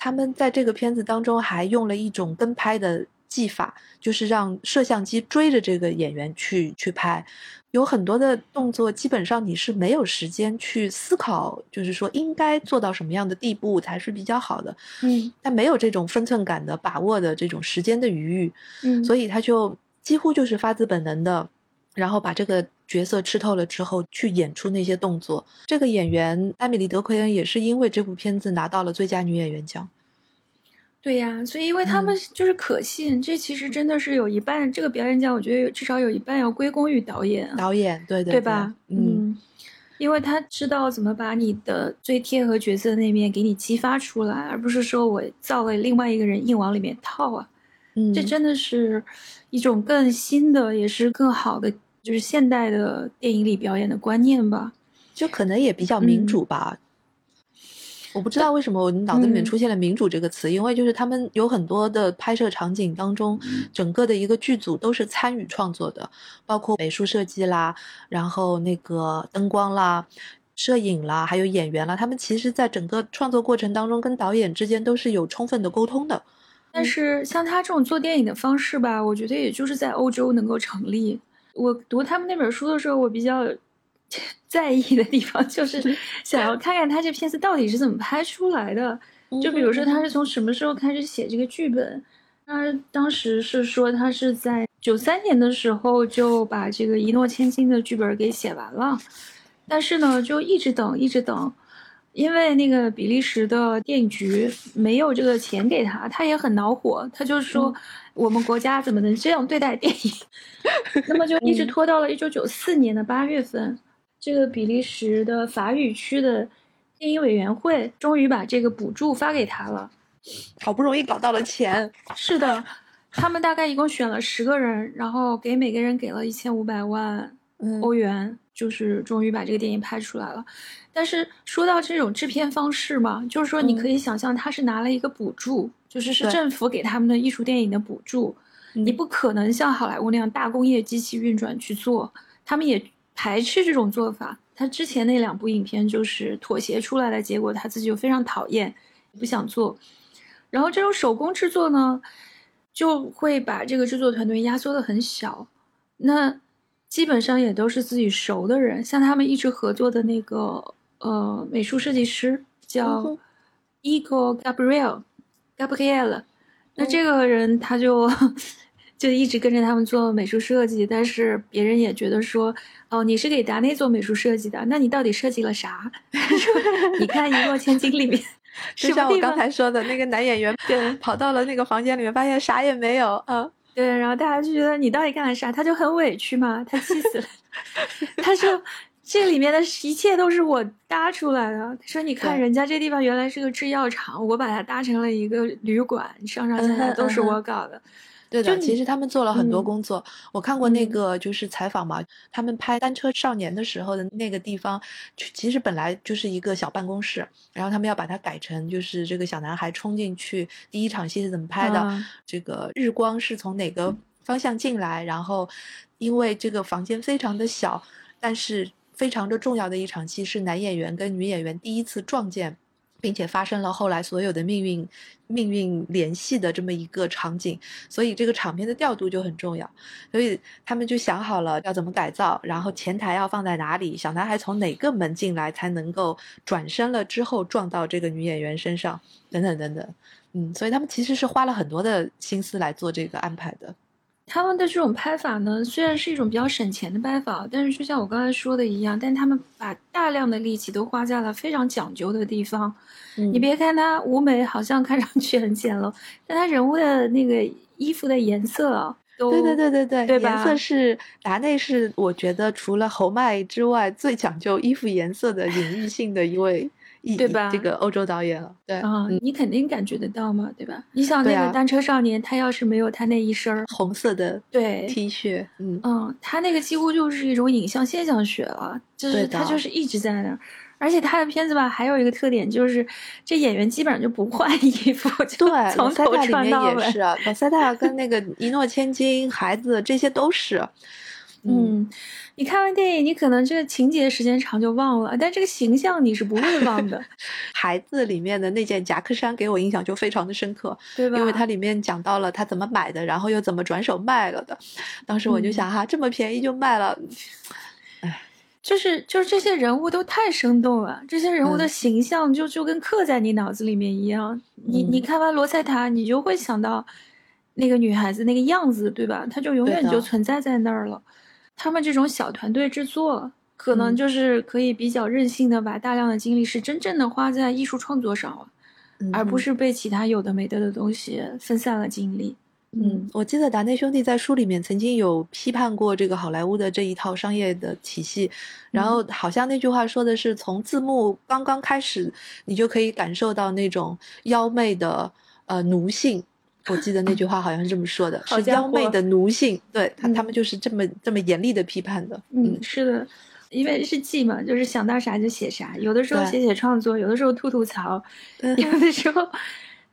他们在这个片子当中还用了一种跟拍的技法，就是让摄像机追着这个演员去去拍，有很多的动作，基本上你是没有时间去思考，就是说应该做到什么样的地步才是比较好的。嗯，他没有这种分寸感的把握的这种时间的余裕，嗯，所以他就。几乎就是发自本能的，然后把这个角色吃透了之后，去演出那些动作。这个演员艾米丽·德奎恩也是因为这部片子拿到了最佳女演员奖。对呀，所以因为他们就是可信，这其实真的是有一半这个表演奖，我觉得至少有一半要归功于导演。导演，对对，对吧？嗯，因为他知道怎么把你的最贴合角色那面给你激发出来，而不是说我造了另外一个人硬往里面套啊。嗯，这真的是。一种更新的，也是更好的，就是现代的电影里表演的观念吧，就可能也比较民主吧。我不知道为什么我脑子里面出现了“民主”这个词，因为就是他们有很多的拍摄场景当中，整个的一个剧组都是参与创作的，包括美术设计啦，然后那个灯光啦、摄影啦，还有演员啦，他们其实在整个创作过程当中跟导演之间都是有充分的沟通的。但是像他这种做电影的方式吧，我觉得也就是在欧洲能够成立。我读他们那本书的时候，我比较 在意的地方就是想要看看他这片子到底是怎么拍出来的。就比如说他是从什么时候开始写这个剧本？他当时是说他是在九三年的时候就把这个一诺千金的剧本给写完了，但是呢就一直等，一直等。因为那个比利时的电影局没有这个钱给他，他也很恼火。他就说：“我们国家怎么能这样对待电影？” 那么就一直拖到了一九九四年的八月份，这个比利时的法语区的电影委员会终于把这个补助发给他了。好不容易搞到了钱，是的，他们大概一共选了十个人，然后给每个人给了一千五百万欧元，就是终于把这个电影拍出来了。但是说到这种制片方式嘛，就是说你可以想象他是拿了一个补助，就是是政府给他们的艺术电影的补助，你不可能像好莱坞那样大工业机器运转去做，他们也排斥这种做法。他之前那两部影片就是妥协出来的结果，他自己就非常讨厌，不想做。然后这种手工制作呢，就会把这个制作团队压缩的很小，那基本上也都是自己熟的人，像他们一直合作的那个呃美术设计师叫 Ego Gabriel Gabriel，那这个人他就就一直跟着他们做美术设计，但是别人也觉得说，哦，你是给达内做美术设计的，那你到底设计了啥？你看《一诺千金》里面。就像我刚才说的那个男演员，对，跑到了那个房间里面，发现啥也没有，啊，对，然后大家就觉得你到底干了啥？他就很委屈嘛，他气死了，他说这里面的一切都是我搭出来的。他说你看人家这地方原来是个制药厂，我把它搭成了一个旅馆，上上下下都是我搞的。对的，其实他们做了很多工作。我看过那个就是采访嘛，他们拍《单车少年》的时候的那个地方，其实本来就是一个小办公室，然后他们要把它改成就是这个小男孩冲进去，第一场戏是怎么拍的？这个日光是从哪个方向进来？然后因为这个房间非常的小，但是非常的重要的一场戏是男演员跟女演员第一次撞见。并且发生了后来所有的命运命运联系的这么一个场景，所以这个场面的调度就很重要。所以他们就想好了要怎么改造，然后前台要放在哪里，小男孩从哪个门进来才能够转身了之后撞到这个女演员身上，等等等等。嗯，所以他们其实是花了很多的心思来做这个安排的。他们的这种拍法呢，虽然是一种比较省钱的拍法，但是就像我刚才说的一样，但他们把大量的力气都花在了非常讲究的地方。你别看他舞美好像看上去很简陋，但他人物的那个衣服的颜色，对对对对对，对颜色是达内是我觉得除了侯麦之外最讲究衣服颜色的 隐喻性的一位。对吧？这个欧洲导演了，对啊，你肯定感觉得到嘛，对吧？你想那个单车少年，他要是没有他那一身红色的对 T 恤，嗯嗯，他那个几乎就是一种影像现象学了，就是他就是一直在那儿，而且他的片子吧，还有一个特点就是这演员基本上就不换衣服，对，从头穿到尾。也是，老塞塔跟那个一诺千金、孩子这些都是。嗯，你看完电影，你可能这个情节时间长就忘了，但这个形象你是不会忘的。孩子里面的那件夹克衫给我印象就非常的深刻，对吧？因为它里面讲到了他怎么买的，然后又怎么转手卖了的。当时我就想，哈，这么便宜就卖了，哎，就是就是这些人物都太生动了，这些人物的形象就就跟刻在你脑子里面一样。你你看完罗塞塔，你就会想到那个女孩子那个样子，对吧？她就永远就存在在那儿了。他们这种小团队制作，可能就是可以比较任性的把大量的精力是真正的花在艺术创作上了，而不是被其他有的没的的东西分散了精力。嗯，我记得达内兄弟在书里面曾经有批判过这个好莱坞的这一套商业的体系，然后好像那句话说的是从字幕刚刚开始，你就可以感受到那种妖媚的呃奴性。我记得那句话好像是这么说的，是妖媚的奴性，对他他们就是这么这么严厉的批判的。嗯，是的，因为是记嘛，就是想到啥就写啥，有的时候写写创作，有的时候吐吐槽，有的时候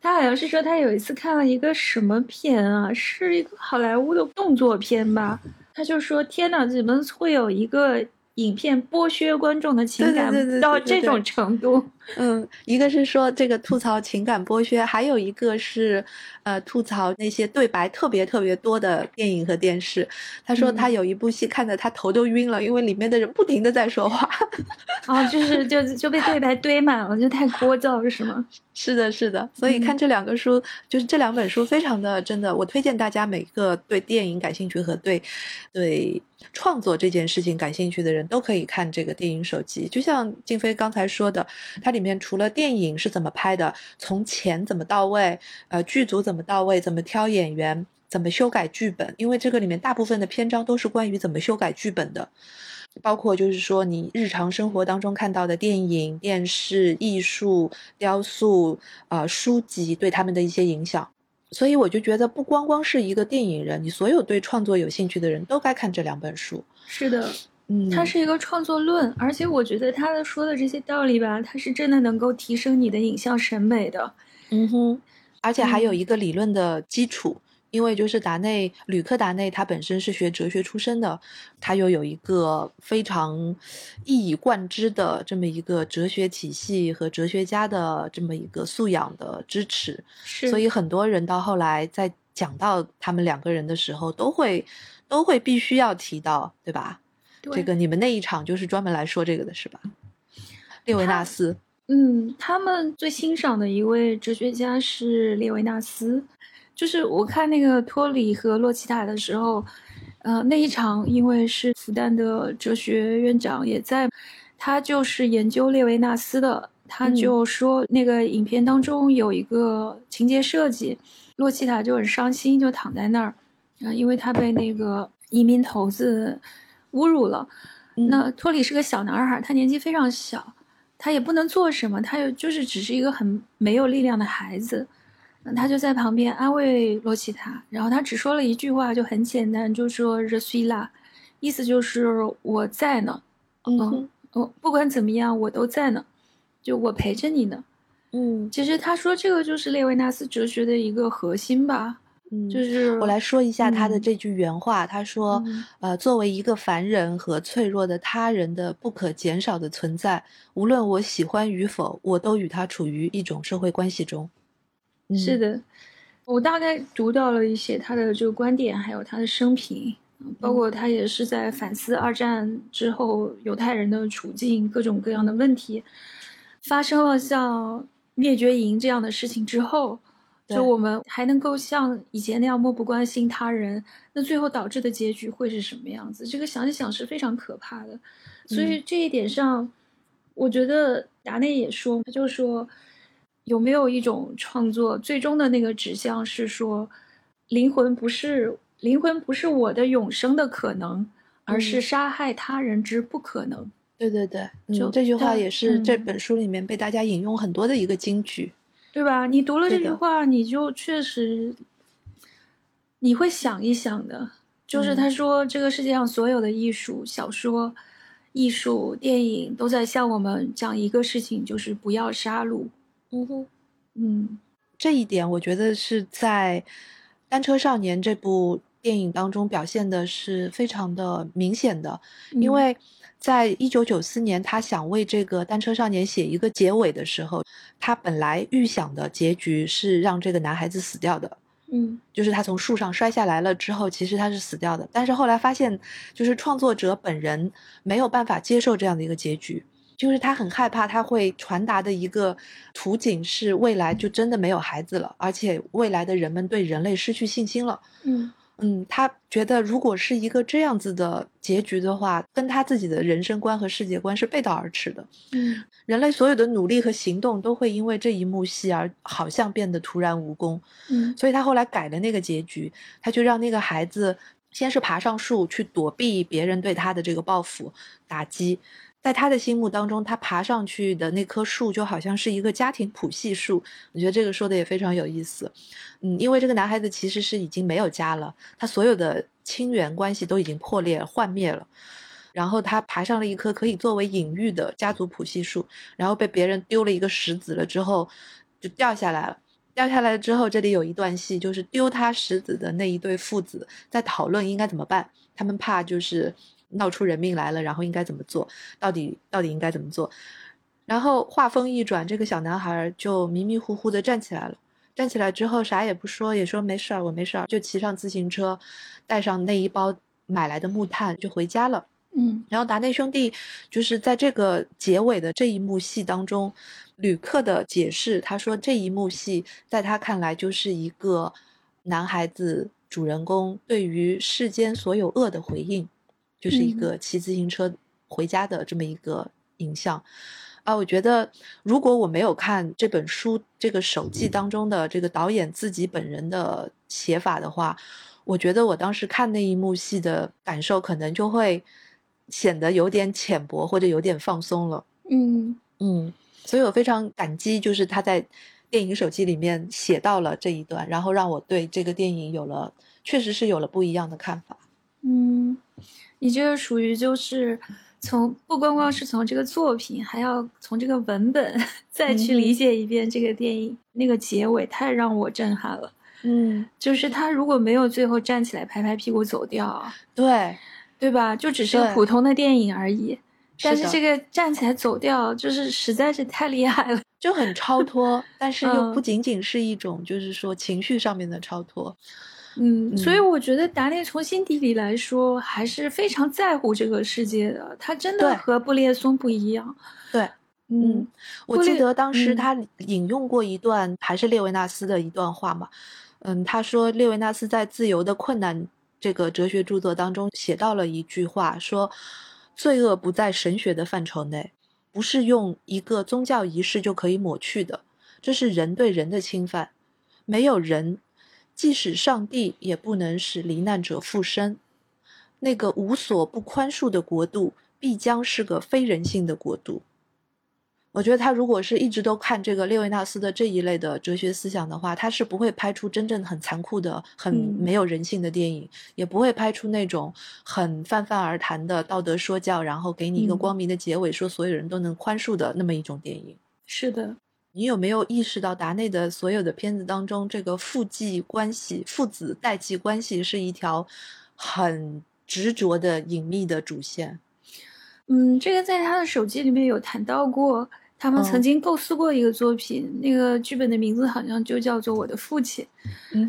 他好像是说他有一次看了一个什么片啊，是一个好莱坞的动作片吧，他就说天哪，怎么会有一个。影片剥削观众的情感到这种程度，嗯，一个是说这个吐槽情感剥削，还有一个是，呃，吐槽那些对白特别特别多的电影和电视。他说他有一部戏看的他头都晕了，因为里面的人不停的在说话，啊，就是就就被对白堆满了，就太聒噪了，是吗？是的，是的。所以看这两个书，就是这两本书，非常的真的，我推荐大家每个对电影感兴趣和对对。创作这件事情感兴趣的人都可以看这个电影手机。就像静飞刚才说的，它里面除了电影是怎么拍的，从钱怎么到位，呃，剧组怎么到位，怎么挑演员，怎么修改剧本，因为这个里面大部分的篇章都是关于怎么修改剧本的。包括就是说你日常生活当中看到的电影、电视、艺术、雕塑、呃书籍对他们的一些影响。所以我就觉得，不光光是一个电影人，你所有对创作有兴趣的人都该看这两本书。是的，嗯，它是一个创作论，而且我觉得他的说的这些道理吧，它是真的能够提升你的影像审美的。嗯哼，而且还有一个理论的基础。因为就是达内吕克达内，他本身是学哲学出身的，他又有一个非常一以贯之的这么一个哲学体系和哲学家的这么一个素养的支持，是，所以很多人到后来在讲到他们两个人的时候，都会都会必须要提到，对吧？这个你们那一场就是专门来说这个的是吧？列维纳斯，嗯，他们最欣赏的一位哲学家是列维纳斯。就是我看那个托里和洛奇塔的时候，呃，那一场因为是复旦的哲学院长也在，他就是研究列维纳斯的，他就说那个影片当中有一个情节设计，洛奇塔就很伤心，就躺在那儿，啊，因为他被那个移民头子侮辱了。那托里是个小男孩，他年纪非常小，他也不能做什么，他又就是只是一个很没有力量的孩子。他就在旁边安慰罗奇塔，然后他只说了一句话，就很简单，就说 r e s u a 意思就是我在呢，嗯，哦，不管怎么样，我都在呢，就我陪着你呢。嗯，其实他说这个就是列维纳斯哲学的一个核心吧。嗯，就是我来说一下他的这句原话，他说，呃，作为一个凡人和脆弱的他人的不可减少的存在，无论我喜欢与否，我都与他处于一种社会关系中。是的，我大概读到了一些他的这个观点，还有他的生平，包括他也是在反思二战之后犹太人的处境，各种各样的问题发生了，像灭绝营这样的事情之后，就我们还能够像以前那样漠不关心他人，那最后导致的结局会是什么样子？这个想一想是非常可怕的。所以这一点上，我觉得达内也说，他就说。有没有一种创作最终的那个指向是说，灵魂不是灵魂不是我的永生的可能，而是杀害他人之不可能。对对对，就这句话也是这本书里面被大家引用很多的一个金句，对吧？你读了这句话，你就确实你会想一想的。就是他说，这个世界上所有的艺术、小说、艺术、电影都在向我们讲一个事情，就是不要杀戮。嗯哼，嗯，这一点我觉得是在《单车少年》这部电影当中表现的是非常的明显的，因为在一九九四年，他想为这个《单车少年》写一个结尾的时候，他本来预想的结局是让这个男孩子死掉的，嗯，就是他从树上摔下来了之后，其实他是死掉的，但是后来发现，就是创作者本人没有办法接受这样的一个结局。就是他很害怕，他会传达的一个图景是未来就真的没有孩子了，而且未来的人们对人类失去信心了。嗯嗯，他觉得如果是一个这样子的结局的话，跟他自己的人生观和世界观是背道而驰的。嗯，人类所有的努力和行动都会因为这一幕戏而好像变得徒然无功。嗯，所以他后来改了那个结局，他就让那个孩子先是爬上树去躲避别人对他的这个报复打击。在他的心目当中，他爬上去的那棵树就好像是一个家庭谱系树。我觉得这个说的也非常有意思。嗯，因为这个男孩子其实是已经没有家了，他所有的亲缘关系都已经破裂幻灭了。然后他爬上了一棵可以作为隐喻的家族谱系树，然后被别人丢了一个石子了之后，就掉下来了。掉下来之后，这里有一段戏，就是丢他石子的那一对父子在讨论应该怎么办。他们怕就是。闹出人命来了，然后应该怎么做？到底到底应该怎么做？然后话锋一转，这个小男孩就迷迷糊糊的站起来了。站起来之后，啥也不说，也说没事儿，我没事儿，就骑上自行车，带上那一包买来的木炭就回家了。嗯，然后达内兄弟就是在这个结尾的这一幕戏当中，旅客的解释，他说这一幕戏在他看来就是一个男孩子主人公对于世间所有恶的回应。就是一个骑自行车回家的这么一个影像，啊，我觉得如果我没有看这本书这个手记当中的这个导演自己本人的写法的话，我觉得我当时看那一幕戏的感受可能就会显得有点浅薄或者有点放松了。嗯嗯，所以我非常感激，就是他在电影手机里面写到了这一段，然后让我对这个电影有了，确实是有了不一样的看法。嗯，你这个属于就是从不光光是从这个作品，还要从这个文本 再去理解一遍这个电影。那个结尾太让我震撼了。嗯，就是他如果没有最后站起来拍拍屁股走掉，对对吧？就只是个普通的电影而已。但是这个站起来走掉，就是实在是太厉害了，就很超脱，但是又不仅仅是一种，就是说情绪上面的超脱。嗯，所以我觉得达内从心底里来说还是非常在乎这个世界的，他真的和布列松不一样。对，嗯，我记得当时他引用过一段，还是列维纳斯的一段话嘛。嗯，他说列维纳斯在《自由的困难》这个哲学著作当中写到了一句话，说。罪恶不在神学的范畴内，不是用一个宗教仪式就可以抹去的。这是人对人的侵犯。没有人，即使上帝也不能使罹难者复生。那个无所不宽恕的国度，必将是个非人性的国度。我觉得他如果是一直都看这个列维纳斯的这一类的哲学思想的话，他是不会拍出真正很残酷的、很没有人性的电影，也不会拍出那种很泛泛而谈的道德说教，然后给你一个光明的结尾，说所有人都能宽恕的那么一种电影。是的，你有没有意识到达内的所有的片子当中，这个父继关系、父子代际关系是一条很执着的隐秘的主线？嗯，这个在他的手机里面有谈到过。他们曾经构思过一个作品，那个剧本的名字好像就叫做《我的父亲》。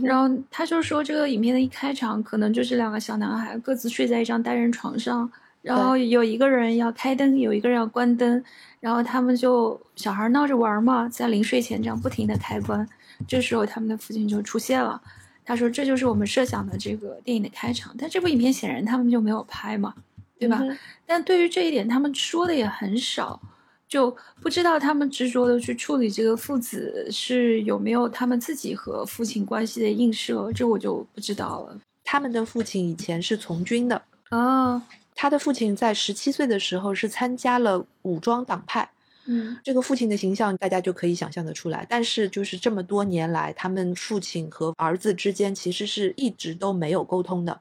然后他就说，这个影片的一开场可能就是两个小男孩各自睡在一张单人床上，然后有一个人要开灯，有一个人要关灯，然后他们就小孩闹着玩嘛，在临睡前这样不停的开关。这时候他们的父亲就出现了，他说：“这就是我们设想的这个电影的开场。”但这部影片显然他们就没有拍嘛，对吧？但对于这一点，他们说的也很少。就不知道他们执着的去处理这个父子是有没有他们自己和父亲关系的映射，这我就不知道了。他们的父亲以前是从军的啊，他的父亲在十七岁的时候是参加了武装党派，嗯，这个父亲的形象大家就可以想象得出来。但是就是这么多年来，他们父亲和儿子之间其实是一直都没有沟通的，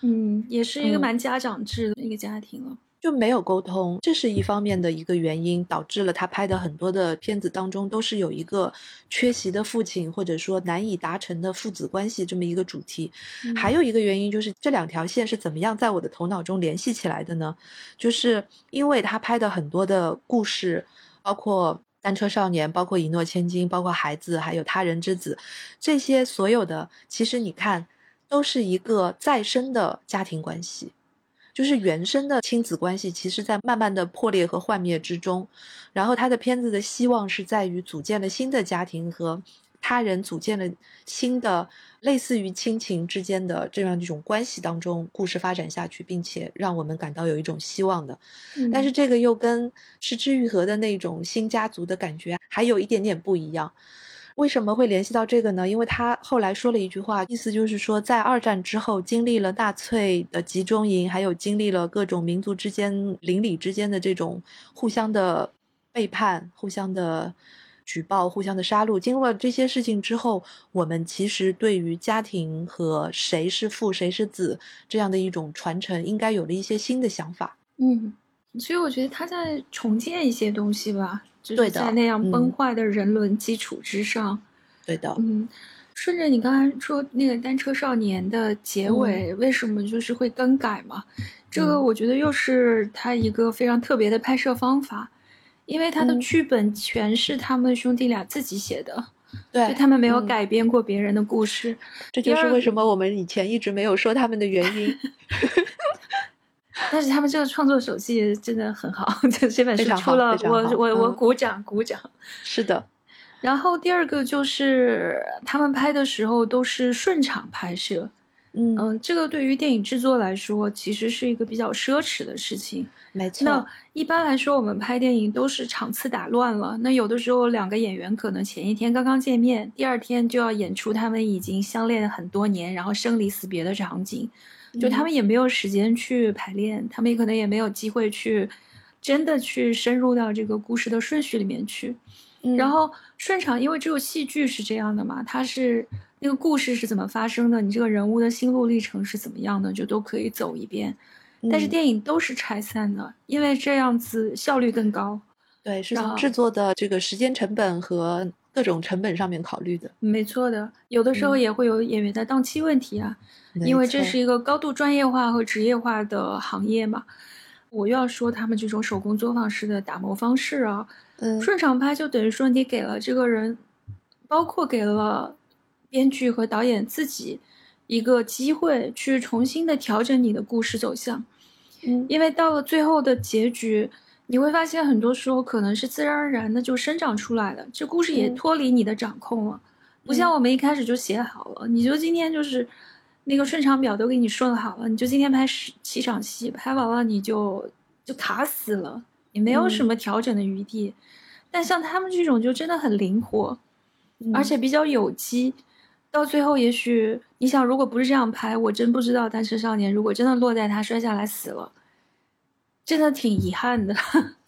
嗯，也是一个蛮家长制的一个家庭了。就没有沟通，这是一方面的一个原因，导致了他拍的很多的片子当中都是有一个缺席的父亲，或者说难以达成的父子关系这么一个主题。还有一个原因就是这两条线是怎么样在我的头脑中联系起来的呢？就是因为他拍的很多的故事，包括单车少年，包括一诺千金，包括孩子，还有他人之子，这些所有的，其实你看，都是一个再生的家庭关系。就是原生的亲子关系，其实在慢慢的破裂和幻灭之中。然后他的片子的希望是在于组建了新的家庭和他人组建了新的类似于亲情之间的这样一种关系当中，故事发展下去，并且让我们感到有一种希望的。但是这个又跟失之愈合的那种新家族的感觉还有一点点不一样。为什么会联系到这个呢？因为他后来说了一句话，意思就是说，在二战之后，经历了纳粹的集中营，还有经历了各种民族之间、邻里之间的这种互相的背叛、互相的举报、互相的杀戮。经过这些事情之后，我们其实对于家庭和谁是父、谁是子这样的一种传承，应该有了一些新的想法。嗯，所以我觉得他在重建一些东西吧。就是在那样崩坏的人伦基础之上，对的，嗯，顺着你刚才说那个单车少年的结尾，为什么就是会更改嘛？这个我觉得又是他一个非常特别的拍摄方法，因为他的剧本全是他们兄弟俩自己写的，对他们没有改编过别人的故事，这。就是为什么我们以前一直没有说他们的原因。但是他们这个创作手气真的很好，就这本书出了，我我我鼓掌鼓掌。是的，然后第二个就是他们拍的时候都是顺场拍摄，嗯嗯，这个对于电影制作来说，其实是一个比较奢侈的事情。没错。那一般来说，我们拍电影都是场次打乱了。那有的时候，两个演员可能前一天刚刚见面，第二天就要演出他们已经相恋很多年，然后生离死别的场景，就他们也没有时间去排练，他们也可能也没有机会去真的去深入到这个故事的顺序里面去。然后顺场，因为只有戏剧是这样的嘛，它是那个故事是怎么发生的，你这个人物的心路历程是怎么样的，就都可以走一遍。但是电影都是拆散的，因为这样子效率更高。对，是从制作的这个时间成本和各种成本上面考虑的。没错的，有的时候也会有演员的档期问题啊，因为这是一个高度专业化和职业化的行业嘛。我又要说他们这种手工作坊式的打磨方式啊。嗯顺场拍就等于说你给了这个人，包括给了编剧和导演自己一个机会去重新的调整你的故事走向。嗯，因为到了最后的结局，你会发现很多时候可能是自然而然的就生长出来的，这故事也脱离你的掌控了。不像我们一开始就写好了，你就今天就是那个顺场表都给你顺好了，你就今天拍十七场戏，拍完了你就就卡死了。也没有什么调整的余地，但像他们这种就真的很灵活，而且比较有机。到最后，也许你想，如果不是这样拍，我真不知道单身少年如果真的落在他摔下来死了，真的挺遗憾的。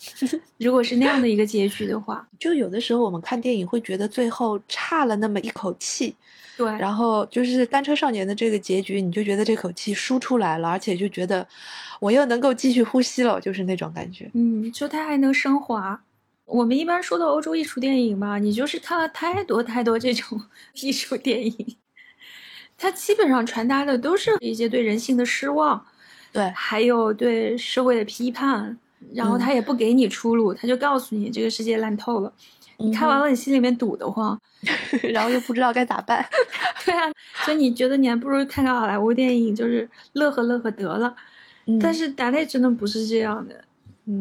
如果是那样的一个结局的话，就有的时候我们看电影会觉得最后差了那么一口气。对，然后就是单车少年的这个结局，你就觉得这口气输出来了，而且就觉得我又能够继续呼吸了，就是那种感觉。嗯，就它还能升华。我们一般说的欧洲艺术电影嘛，你就是看了太多太多这种 艺术电影，它基本上传达的都是一些对人性的失望，对，还有对社会的批判，然后他也不给你出路，他就告诉你这个世界烂透了。你看完了，你心里面堵得慌，然后又不知道该咋办。对啊，所以你觉得你还不如看看好莱坞电影，就是乐呵乐呵得了。但是达内真的不是这样的，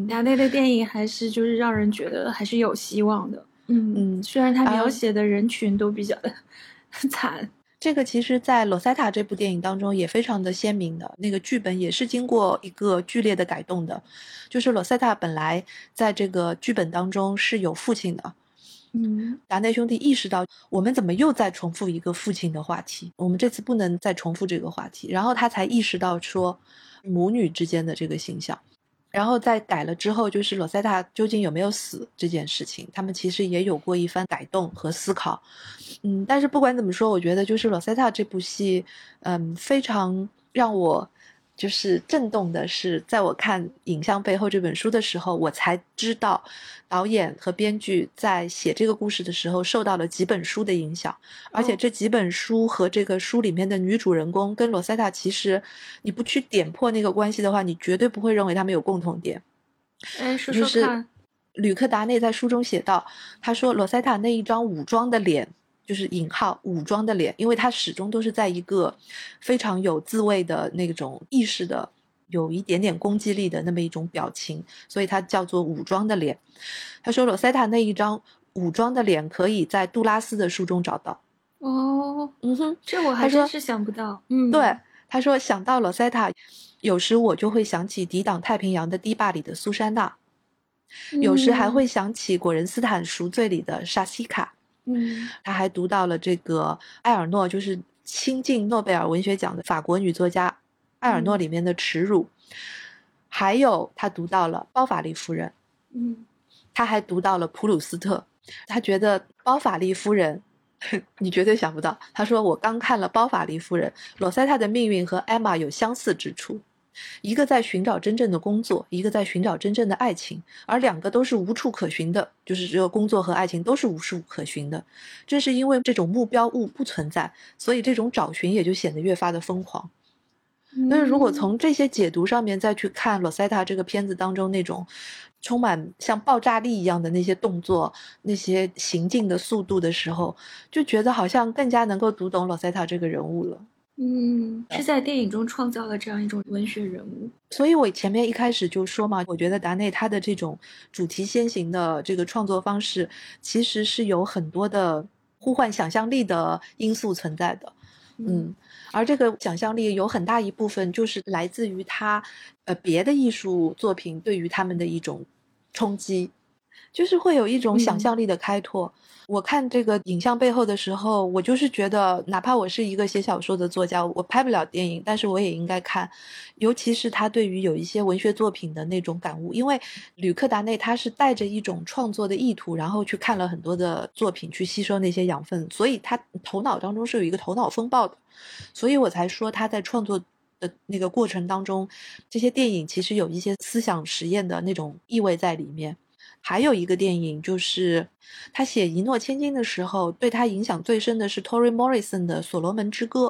达内的电影还是就是让人觉得还是有希望的。嗯嗯，虽然他描写的人群都比较的 惨。这个其实，在《罗塞塔》这部电影当中也非常的鲜明的，那个剧本也是经过一个剧烈的改动的。就是罗塞塔本来在这个剧本当中是有父亲的。嗯，达内兄弟意识到，我们怎么又在重复一个父亲的话题？我们这次不能再重复这个话题。然后他才意识到说，母女之间的这个形象。然后在改了之后，就是罗塞塔究竟有没有死这件事情，他们其实也有过一番改动和思考。嗯，但是不管怎么说，我觉得就是罗塞塔这部戏，嗯，非常让我。就是震动的是，在我看《影像背后》这本书的时候，我才知道，导演和编剧在写这个故事的时候受到了几本书的影响，而且这几本书和这个书里面的女主人公跟罗塞塔，其实你不去点破那个关系的话，你绝对不会认为他们有共同点。哎，说说看，吕克达内在书中写道，他说罗塞塔那一张武装的脸。就是引号武装的脸，因为他始终都是在一个非常有自卫的那种意识的，有一点点攻击力的那么一种表情，所以他叫做武装的脸。他说罗塞塔那一张武装的脸可以在杜拉斯的书中找到。哦，嗯哼，这我还真是想不到。嗯，对，他说想到罗塞塔，有时我就会想起抵挡太平洋的堤坝里的苏珊娜，有时还会想起果仁斯坦赎罪里的沙西卡。嗯，他还读到了这个埃尔诺，就是亲近诺贝尔文学奖的法国女作家埃尔诺里面的耻辱，还有他读到了包法利夫人，嗯，他还读到了普鲁斯特，他觉得包法利夫人，你绝对想不到，他说我刚看了包法利夫人，罗塞塔的命运和艾玛有相似之处。一个在寻找真正的工作，一个在寻找真正的爱情，而两个都是无处可寻的，就是只有工作和爱情都是无处可寻的。正是因为这种目标物不存在，所以这种找寻也就显得越发的疯狂。但是如果从这些解读上面再去看罗塞塔这个片子当中那种充满像爆炸力一样的那些动作、那些行进的速度的时候，就觉得好像更加能够读懂罗塞塔这个人物了。嗯，是在电影中创造了这样一种文学人物，所以我前面一开始就说嘛，我觉得达内他的这种主题先行的这个创作方式，其实是有很多的呼唤想象力的因素存在的。嗯，而这个想象力有很大一部分就是来自于他，呃，别的艺术作品对于他们的一种冲击，就是会有一种想象力的开拓。我看这个影像背后的时候，我就是觉得，哪怕我是一个写小说的作家，我拍不了电影，但是我也应该看。尤其是他对于有一些文学作品的那种感悟，因为吕克达内他是带着一种创作的意图，然后去看了很多的作品，去吸收那些养分，所以他头脑当中是有一个头脑风暴的。所以我才说他在创作的那个过程当中，这些电影其实有一些思想实验的那种意味在里面。还有一个电影，就是他写《一诺千金》的时候，对他影响最深的是 Tori Morrison 的《所罗门之歌》。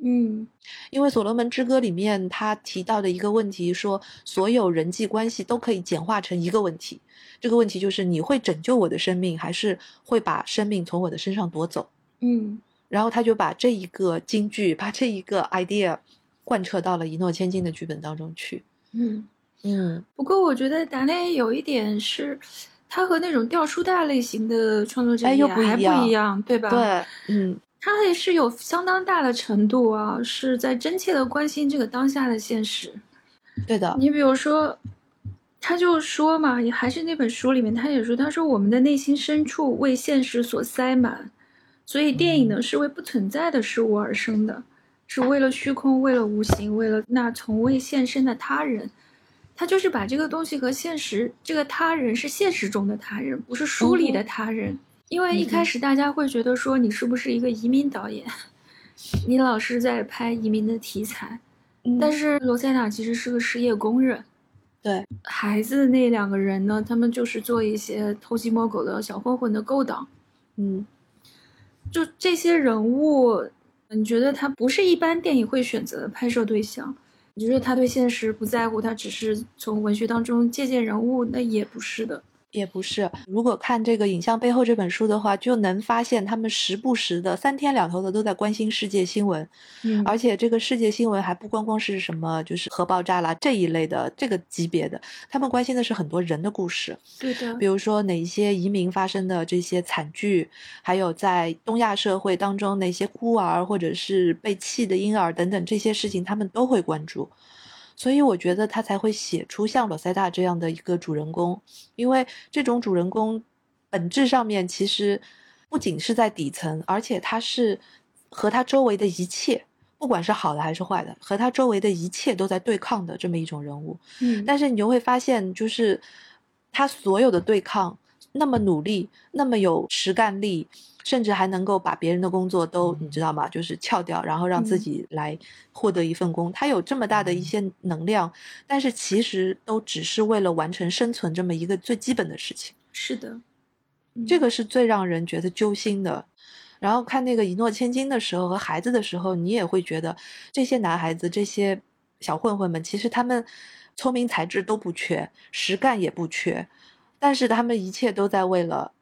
嗯，因为《所罗门之歌》里面他提到的一个问题，说所有人际关系都可以简化成一个问题，这个问题就是你会拯救我的生命，还是会把生命从我的身上夺走？嗯，然后他就把这一个金句，把这一个 idea 贯彻到了《一诺千金》的剧本当中去。嗯。嗯，不过我觉得达内有一点是，他和那种掉书袋类型的创作者还不一样，对吧？对，嗯，他也是有相当大的程度啊，是在真切的关心这个当下的现实。对的，你比如说，他就说嘛，也还是那本书里面，他也说，他说我们的内心深处为现实所塞满，所以电影呢是为不存在的事物而生的，是为了虚空，为了无形，为了那从未现身的他人。他就是把这个东西和现实，这个他人是现实中的他人，不是书里的他人。因为一开始大家会觉得说你是不是一个移民导演，你老是在拍移民的题材。但是罗塞塔其实是个失业工人。对，孩子那两个人呢，他们就是做一些偷鸡摸狗的小混混的勾当。嗯，就这些人物，你觉得他不是一般电影会选择的拍摄对象？就是他对现实不在乎，他只是从文学当中借鉴人物，那也不是的。也不是，如果看这个《影像背后》这本书的话，就能发现他们时不时的三天两头的都在关心世界新闻，嗯，而且这个世界新闻还不光光是什么就是核爆炸啦这一类的这个级别的，他们关心的是很多人的故事，对的，比如说哪一些移民发生的这些惨剧，还有在东亚社会当中哪些孤儿或者是被弃的婴儿等等这些事情，他们都会关注。所以我觉得他才会写出像罗塞塔这样的一个主人公，因为这种主人公本质上面其实不仅是在底层，而且他是和他周围的一切，不管是好的还是坏的，和他周围的一切都在对抗的这么一种人物。嗯，但是你就会发现，就是他所有的对抗那么努力，那么有实干力。甚至还能够把别人的工作都你知道吗？就是撬掉，然后让自己来获得一份工。他有这么大的一些能量，但是其实都只是为了完成生存这么一个最基本的事情。是的，这个是最让人觉得揪心的。然后看那个一诺千金的时候和孩子的时候，你也会觉得这些男孩子、这些小混混们，其实他们聪明才智都不缺，实干也不缺，但是他们一切都在为了。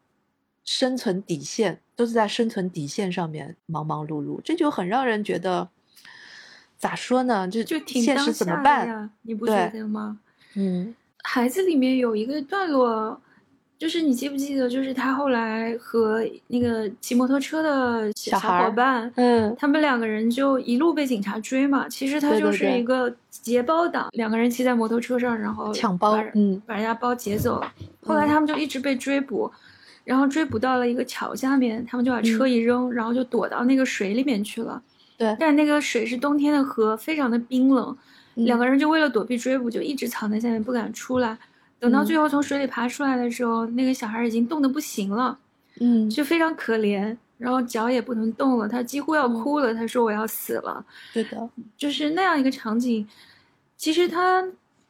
生存底线都是在生存底线上面忙忙碌碌，这就很让人觉得咋说呢？就就挺现实怎么办呀？你不觉得吗？嗯，孩子里面有一个段落，就是你记不记得？就是他后来和那个骑摩托车的小伙伴，嗯，他们两个人就一路被警察追嘛。其实他就是一个劫包党，两个人骑在摩托车上，然后抢包，嗯，把人家包劫走了。后来他们就一直被追捕。然后追捕到了一个桥下面，他们就把车一扔，然后就躲到那个水里面去了。对，但那个水是冬天的河，非常的冰冷。两个人就为了躲避追捕，就一直藏在下面不敢出来。等到最后从水里爬出来的时候，那个小孩已经冻得不行了，嗯，就非常可怜，然后脚也不能动了，他几乎要哭了。他说：“我要死了。”对的，就是那样一个场景。其实他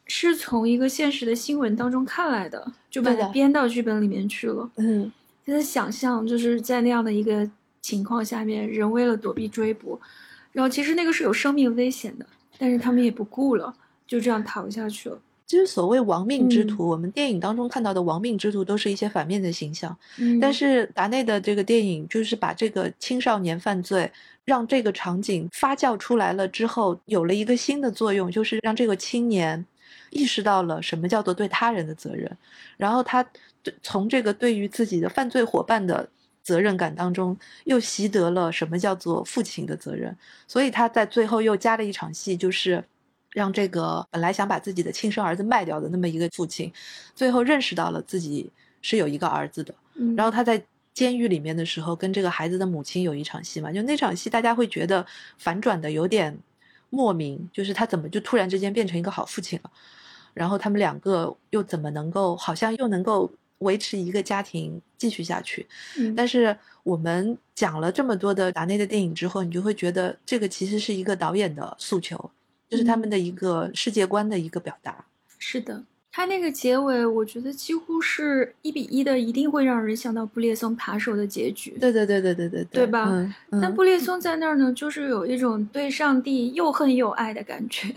是从一个现实的新闻当中看来的。就把它编到剧本里面去了。嗯，他的想象就是在那样的一个情况下面，人为了躲避追捕，然后其实那个是有生命危险的，但是他们也不顾了，就这样逃下去了。就是所谓亡命之徒，我们电影当中看到的亡命之徒都是一些反面的形象。嗯，但是达内的这个电影就是把这个青少年犯罪，让这个场景发酵出来了之后，有了一个新的作用，就是让这个青年。意识到了什么叫做对他人的责任，然后他从这个对于自己的犯罪伙伴的责任感当中又习得了什么叫做父亲的责任，所以他在最后又加了一场戏，就是让这个本来想把自己的亲生儿子卖掉的那么一个父亲，最后认识到了自己是有一个儿子的。然后他在监狱里面的时候，跟这个孩子的母亲有一场戏嘛，就那场戏大家会觉得反转的有点莫名，就是他怎么就突然之间变成一个好父亲了？然后他们两个又怎么能够好像又能够？维持一个家庭继续下去，但是我们讲了这么多的达内的电影之后，你就会觉得这个其实是一个导演的诉求，就是他们的一个世界观的一个表达。是的。他那个结尾，我觉得几乎是一比一的，一定会让人想到布列松扒手的结局。对对对对对对，对吧？但布列松在那儿呢，就是有一种对上帝又恨又爱的感觉。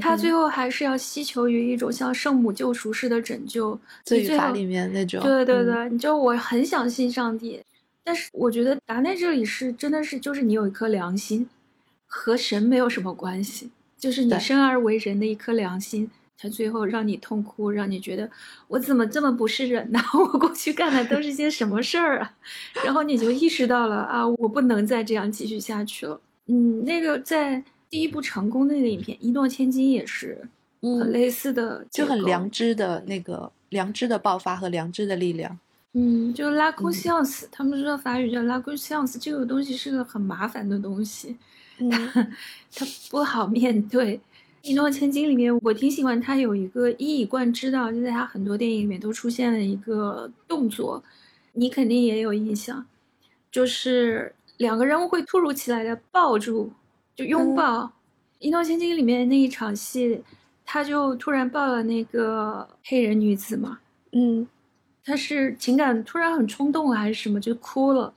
他最后还是要希求于一种像圣母救赎式的拯救。罪法里面那种。对对对，你就我很想信上帝，但是我觉得达内这里是真的是就是你有一颗良心，和神没有什么关系，就是你生而为人的一颗良心。它最后让你痛哭，让你觉得我怎么这么不是人呢？我过去干的都是些什么事儿啊？然后你就意识到了啊，我不能再这样继续下去了。嗯，那个在第一部成功的那个影片《一诺千金》也是很类似的，就很良知的那个良知的爆发和良知的力量。嗯，就拉贡西奥斯，他们说法语叫拉贡西奥斯，这个东西是个很麻烦的东西，它不好面对。《一诺千金》里面，我挺喜欢他有一个一以贯之的，就在他很多电影里面都出现了一个动作，你肯定也有印象，就是两个人会突如其来的抱住，就拥抱。《一诺千金》里面那一场戏，他就突然抱了那个黑人女子嘛，嗯，他是情感突然很冲动还是什么，就哭了。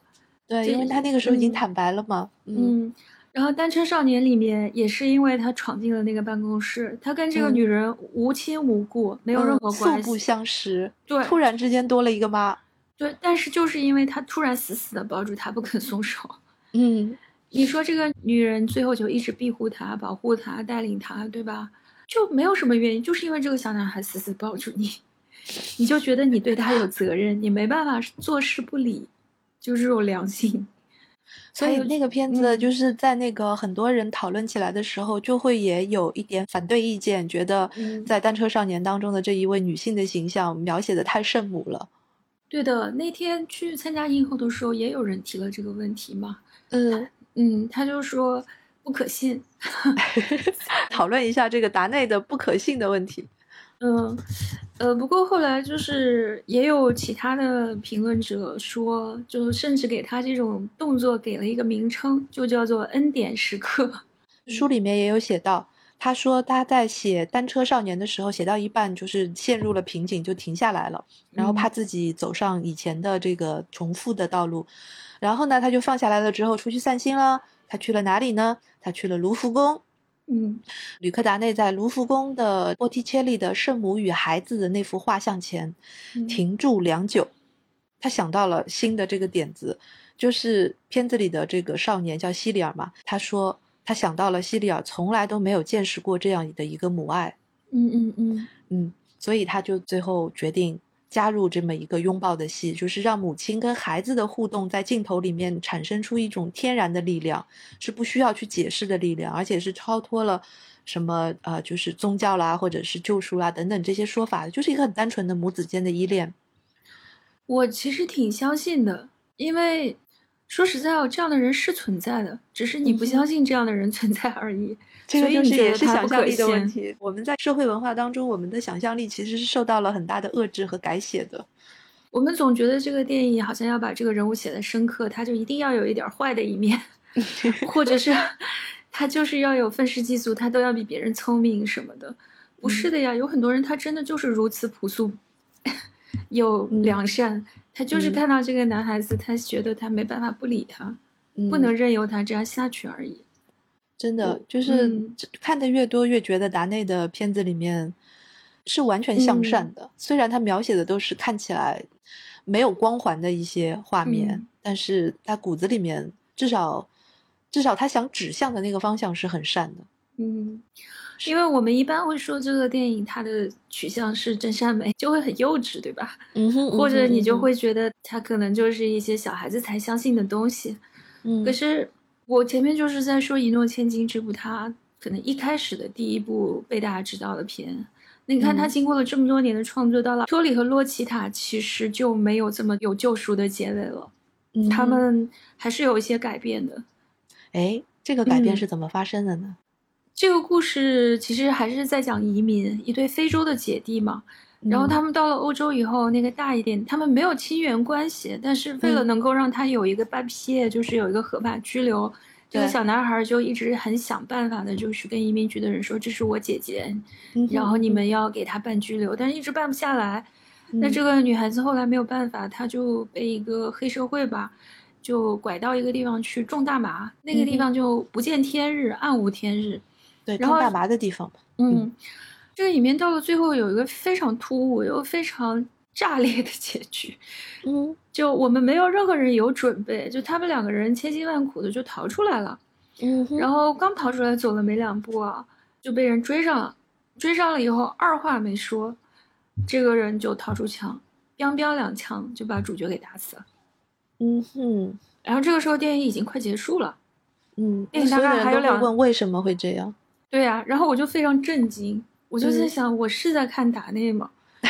对，因为他那个时候已经坦白了嘛，嗯。然后《单车少年》里面也是因为他闯进了那个办公室，他跟这个女人无亲无故，没有任何关系，素不相识。对，突然之间多了一个妈。对，但是就是因为他突然死死的抱住她，不肯松手。嗯，你说这个女人最后就一直庇护他、保护他、带领他，对吧？就没有什么原因，就是因为这个小男孩死死抱住你，你就觉得你对他有责任，你没办法坐视不理，就这种良心。所以那个片子就是在那个很多人讨论起来的时候，就会也有一点反对意见，觉得在《单车少年》当中的这一位女性的形象描写的太圣母了。对的，那天去参加映后的时候，也有人提了这个问题嘛。嗯嗯，他就说不可信，讨论一下这个达内的不可信的问题。嗯，呃，不过后来就是也有其他的评论者说，就甚至给他这种动作给了一个名称，就叫做恩典时刻。书里面也有写到，他说他在写《单车少年》的时候，写到一半就是陷入了瓶颈，就停下来了，然后怕自己走上以前的这个重复的道路，然后呢，他就放下来了之后出去散心了。他去了哪里呢？他去了卢浮宫。嗯，吕克达内在卢浮宫的波提切利的《圣母与孩子》的那幅画像前停住良久，他想到了新的这个点子，就是片子里的这个少年叫西里尔嘛。他说他想到了西里尔从来都没有见识过这样的一个母爱。嗯嗯嗯嗯，所以他就最后决定。加入这么一个拥抱的戏，就是让母亲跟孩子的互动在镜头里面产生出一种天然的力量，是不需要去解释的力量，而且是超脱了什么呃，就是宗教啦，或者是救赎啊等等这些说法的，就是一个很单纯的母子间的依恋。我其实挺相信的，因为。说实在哦，这样的人是存在的，只是你不相信这样的人存在而已。这个就是也是想象力的问题。我们在社会文化当中，我们的想象力其实是受到了很大的遏制和改写的。我们总觉得这个电影好像要把这个人物写的深刻，他就一定要有一点坏的一面，或者是 他就是要有愤世嫉俗，他都要比别人聪明什么的。不是的呀，有很多人他真的就是如此朴素，有良善。他就是看到这个男孩子，他觉得他没办法不理他，不能任由他这样下去而已。真的就是看的越多，越觉得达内的片子里面是完全向善的。虽然他描写的都是看起来没有光环的一些画面，但是他骨子里面至少至少他想指向的那个方向是很善的。嗯。因为我们一般会说这个电影它的取向是真善美，就会很幼稚，对吧？嗯哼，或者你就会觉得它可能就是一些小孩子才相信的东西。嗯可是我前面就是在说《一诺千金》这部它可能一开始的第一部被大家知道的片。你看，它嗯经过了这么多年的创作，到了托里和洛奇塔，其实就没有这么有救赎的结尾了。嗯他们还是有一些改变的。哎，这个改变嗯是怎么发生的呢？这个故事其实还是在讲移民，一对非洲的姐弟嘛。然后嗯他们到了欧洲以后，那个大一点，他们没有亲缘关系，但是为了嗯能够让他有一个半撇，就是有一个合法居留，这个小男孩就一直很想办法的，就是跟移民局的人说这是我姐姐，嗯然后你们要给他办居留，但是一直办不下来。那嗯这个女孩子后来没有办法，她就被一个黑社会吧，就拐到一个地方去种大麻，那个地方就不见天日，暗无天日。对然后种大麻的地方嘛，嗯，这个里面到了最后有一个非常突兀又非常炸裂的结局，嗯就我们没有任何人有准备，就他们两个人千辛万苦的就逃出来了，嗯哼，然后刚逃出来走了没两步啊，就被人追上了，追上了以后二话没说，这个人就掏出枪，biang biang 两枪就把主角给打死了。嗯哼，然后这个时候电影已经快结束了，嗯，电影大概还有两问为什么会这样？对呀、然后我就非常震惊，我就在嗯想，我是在看达内吗？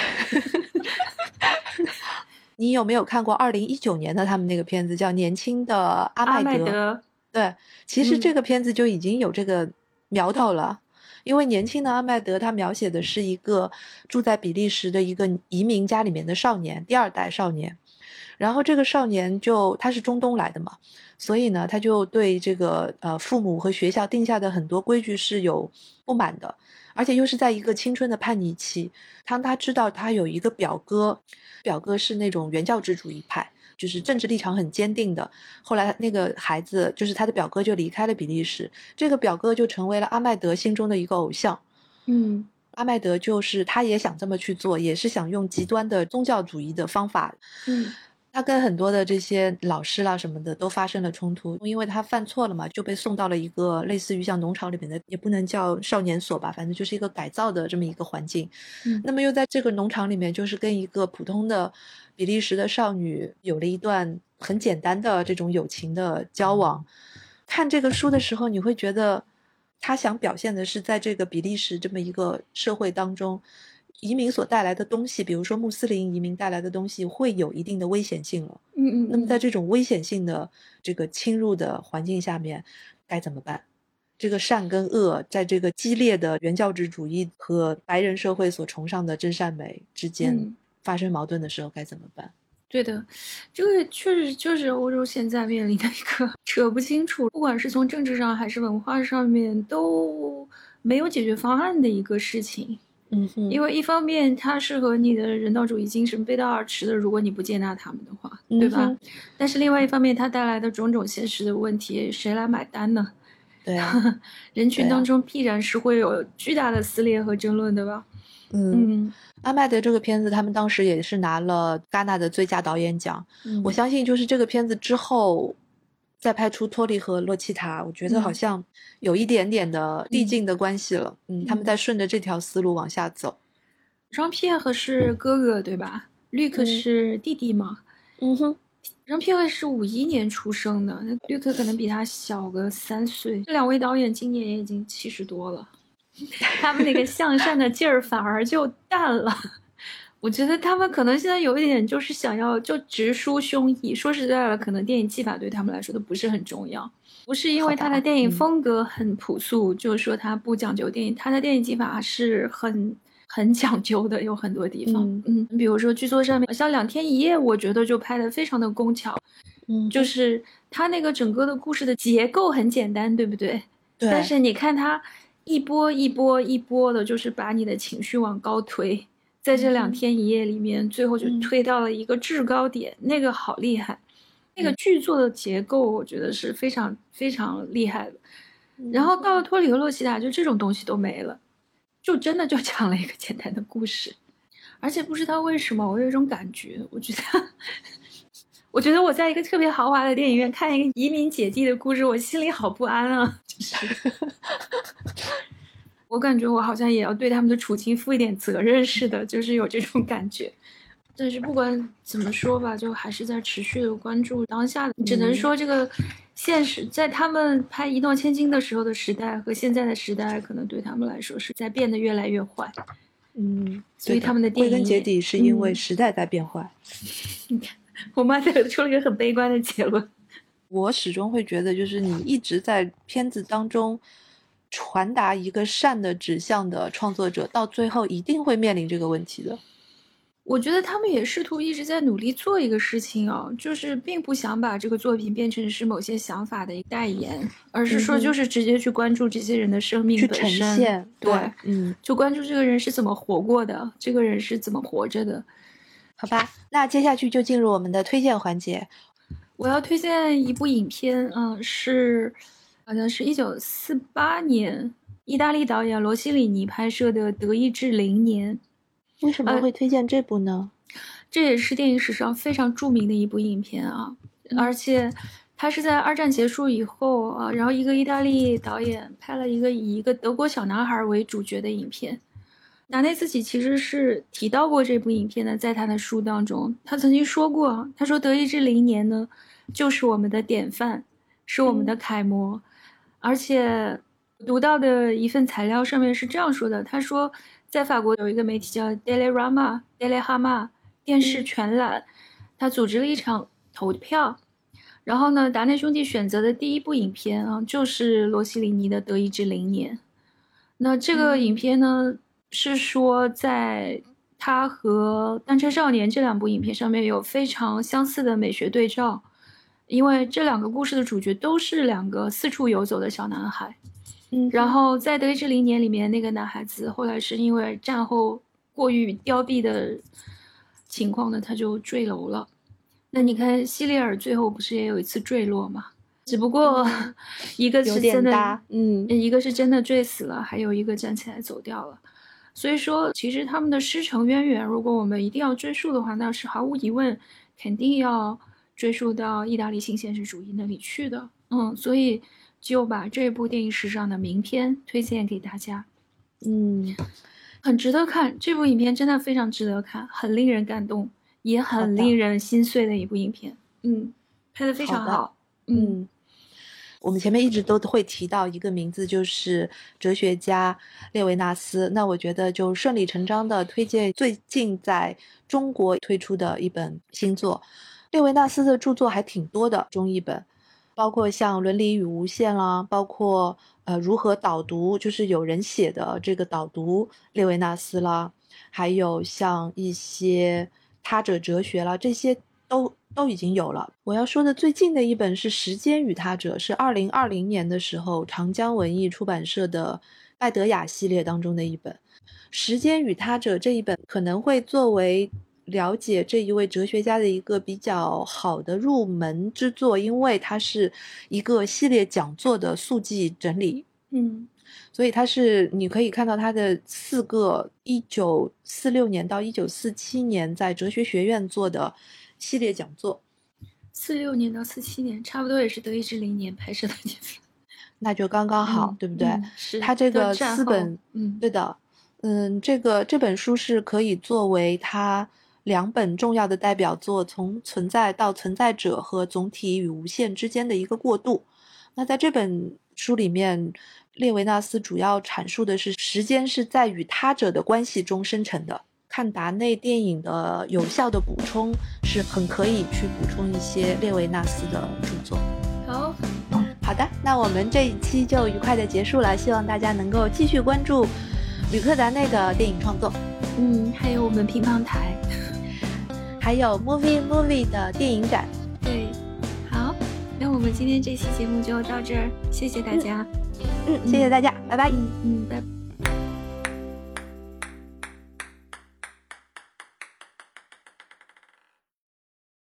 你有没有看过二零一九年的他们那个片子叫《年轻的阿阿麦德》？麦德，对，其实嗯这个片子就已经有这个苗头了。因为年轻的阿麦德，他描写的是一个住在比利时的一个移民家里面的少年，第二代少年。然后这个少年就他是中东来的嘛，所以呢，他就对这个呃父母和学校定下的很多规矩是有不满的，而且又是在一个青春的叛逆期。当他知道他有一个表哥，表哥是那种原教旨主义派，就是政治立场很坚定的。后来那个孩子就是他的表哥就离开了比利时，这个表哥就成为了阿麦德心中的一个偶像。嗯阿麦德就是他也想这么去做，也是想用极端的宗教主义的方法。嗯他跟很多的这些老师啦什么的都发生了冲突，因为他犯错了嘛，就被送到了一个类似于像农场里面的，也不能叫少年所吧，反正就是一个改造的这么一个环境。嗯那么又在这个农场里面，就是跟一个普通的比利时的少女有了一段很简单的这种友情的交往。看这个书的时候，你会觉得他想表现的是在这个比利时这么一个社会当中，移民所带来的东西，比如说穆斯林移民带来的东西，会有一定的危险性了。嗯嗯，那么在这种危险性的这个侵入的环境下面，该怎么办？这个善跟恶，在这个激烈的原教旨主义和白人社会所崇尚的真善美之间嗯发生矛盾的时候，该怎么办？对的，这个确实就是欧洲现在面临的一个扯不清楚，不管是从政治上还是文化上面都没有解决方案的一个事情。嗯哼因为一方面它是和你的人道主义精神背道而驰的，如果你不接纳他们的话，对吧？嗯但是另外一方面，它带来的种种现实的问题，谁来买单呢？对啊，人群当中必然是会有巨大的撕裂和争论的吧？嗯，嗯阿麦德这个片子，他们当时也是拿了戛纳的最佳导演奖。嗯，我相信，就是这个片子之后，再拍出托利和洛奇塔，我觉得好嗯像有一点点的递嗯进的关系了。嗯，他们嗯在顺着这条思路往下走。张皮耶和是哥哥对吧？绿克嗯是弟弟嘛？嗯哼，张皮耶是五一年出生的，那绿克可能比他小个三岁。这两位导演今年也已经七十多了，他们那个向善的劲儿反而就淡了。我觉得他们可能现在有一点就是想要就直抒胸臆。说实在的，可能电影技法对他们来说都不是很重要，不是因为他的电影嗯风格很朴素，就是说他不讲究电影，他的电影技法是很很讲究的，有很多地方。嗯嗯，比如说剧作上面，像《两天一夜》，我觉得就拍的非常的工巧，嗯，就是他那个整个的故事的结构很简单，对不对？对，但是你看他一波一波一波的，就是把你的情绪往高推，在这两嗯。天一夜里面，最后就嗯。推到了一个制高点，那个好厉害。那个嗯。剧作的结构，我觉得是非常非常厉害的。嗯。然后到了托里和洛西塔，就这种东西都没了，就真的就讲了一个简单的故事，而且不知道为什么，我有一种感觉，我觉得，我觉得我在一个特别豪华的电影院看一个移民姐弟的故事，我心里好不安啊，就是，我感觉我好像也要对他们的处境负一点责任似的，就是有这种感觉。但是不管怎么说吧，就还是在持续的关注当下。只能说这个现实，在他们拍《一诺千金》的时候的时代和现在的时代，可能对他们来说是在变得越来越坏。嗯，所以他们的电影归根结底是因为时代在变坏。你看，我妈在出了一个很悲观的结论。我始终会觉得，就是你一直在片子当中传达一个善的指向的创作者，到最后一定会面临这个问题的。我觉得他们也试图一直在努力做一个事情哦，就是并不想把这个作品变成是某些想法的一个代言，而是说就是直接去关注这些人的生命本身，对，嗯，就关注这个人是怎么活过的，这个人是怎么活着的，好吧？那接下去就进入我们的推荐环节。我要推荐一部影片，嗯，是好像是一九四八年意大利导演罗西里尼拍摄的《德意志零年》。为什么会推荐这部呢？这也是电影史上非常著名的一部影片啊，而且它是在二战结束以后啊，然后一个意大利导演拍了一个以一个德国小男孩为主角的影片。达内自己其实是提到过这部影片的，在他的书当中，他曾经说过，他说《德意志零年》呢，就是我们的典范，是我们的楷模，而且读到的一份材料上面是这样说的，他说。在法国有一个媒体叫 Daily Rama Daily Hama 电视全览，他组织了一场投票，然后呢，达内兄弟选择的第一部影片啊，就是罗西里尼的《德意志零年》。那这个影片呢，是说在他和《单车少年》这两部影片上面有非常相似的美学对照，因为这两个故事的主角都是两个四处游走的小男孩。嗯然后在《德意志零年》里面，那个男孩子后来是因为战后过于凋敝的情况呢，他就坠楼了。那你看，希利尔最后不是也有一次坠落吗？只不过 一个是真的，嗯，一个是真的坠死了，还有一个站起来走掉了。所以说，其实他们的师承渊源，如果我们一定要追溯的话，那是毫无疑问，肯定要追溯到意大利新现实主义那里去的。嗯，所以。就把这部电影史上的名片推荐给大家，嗯，很值得看。这部影片真的非常值得看，很令人感动，也很令人心碎的一部影片。嗯，拍的非常好。嗯，我们前面一直都会提到一个名字，就是哲学家列维纳斯。那我觉得就顺理成章的推荐最近在中国推出的一本新作。列维纳斯的著作还挺多的，中译本。包括像《伦理与无限》啦，包括呃如何导读，就是有人写的这个导读列维纳斯啦，还有像一些他者哲学啦，这些都都已经有了。我要说的最近的一本是《时间与他者》，是二零二零年的时候长江文艺出版社的拜德雅系列当中的一本，《时间与他者》这一本可能会作为。了解这一位哲学家的一个比较好的入门之作，因为它是一个系列讲座的速记整理，嗯，所以它是你可以看到他的四个一九四六年到一九四七年在哲学学院做的系列讲座，四六年到四七年差不多也是德意志零年拍摄的年份，那就刚刚好，对不对？是他这个四本，嗯，对的，嗯，这个这本书是可以作为他。两本重要的代表作，从存在到存在者和总体与无限之间的一个过渡。那在这本书里面，列维纳斯主要阐述的是时间是在与他者的关系中生成的。看达内电影的有效的补充，是很可以去补充一些列维纳斯的著作。好，好的，那我们这一期就愉快的结束了。希望大家能够继续关注吕克达内的电影创作。嗯，还有我们乒乓台。还有 Movie Movie 的电影展，对，好，那我们今天这期节目就到这儿，谢谢大家，嗯，谢谢大家，拜拜，嗯，拜。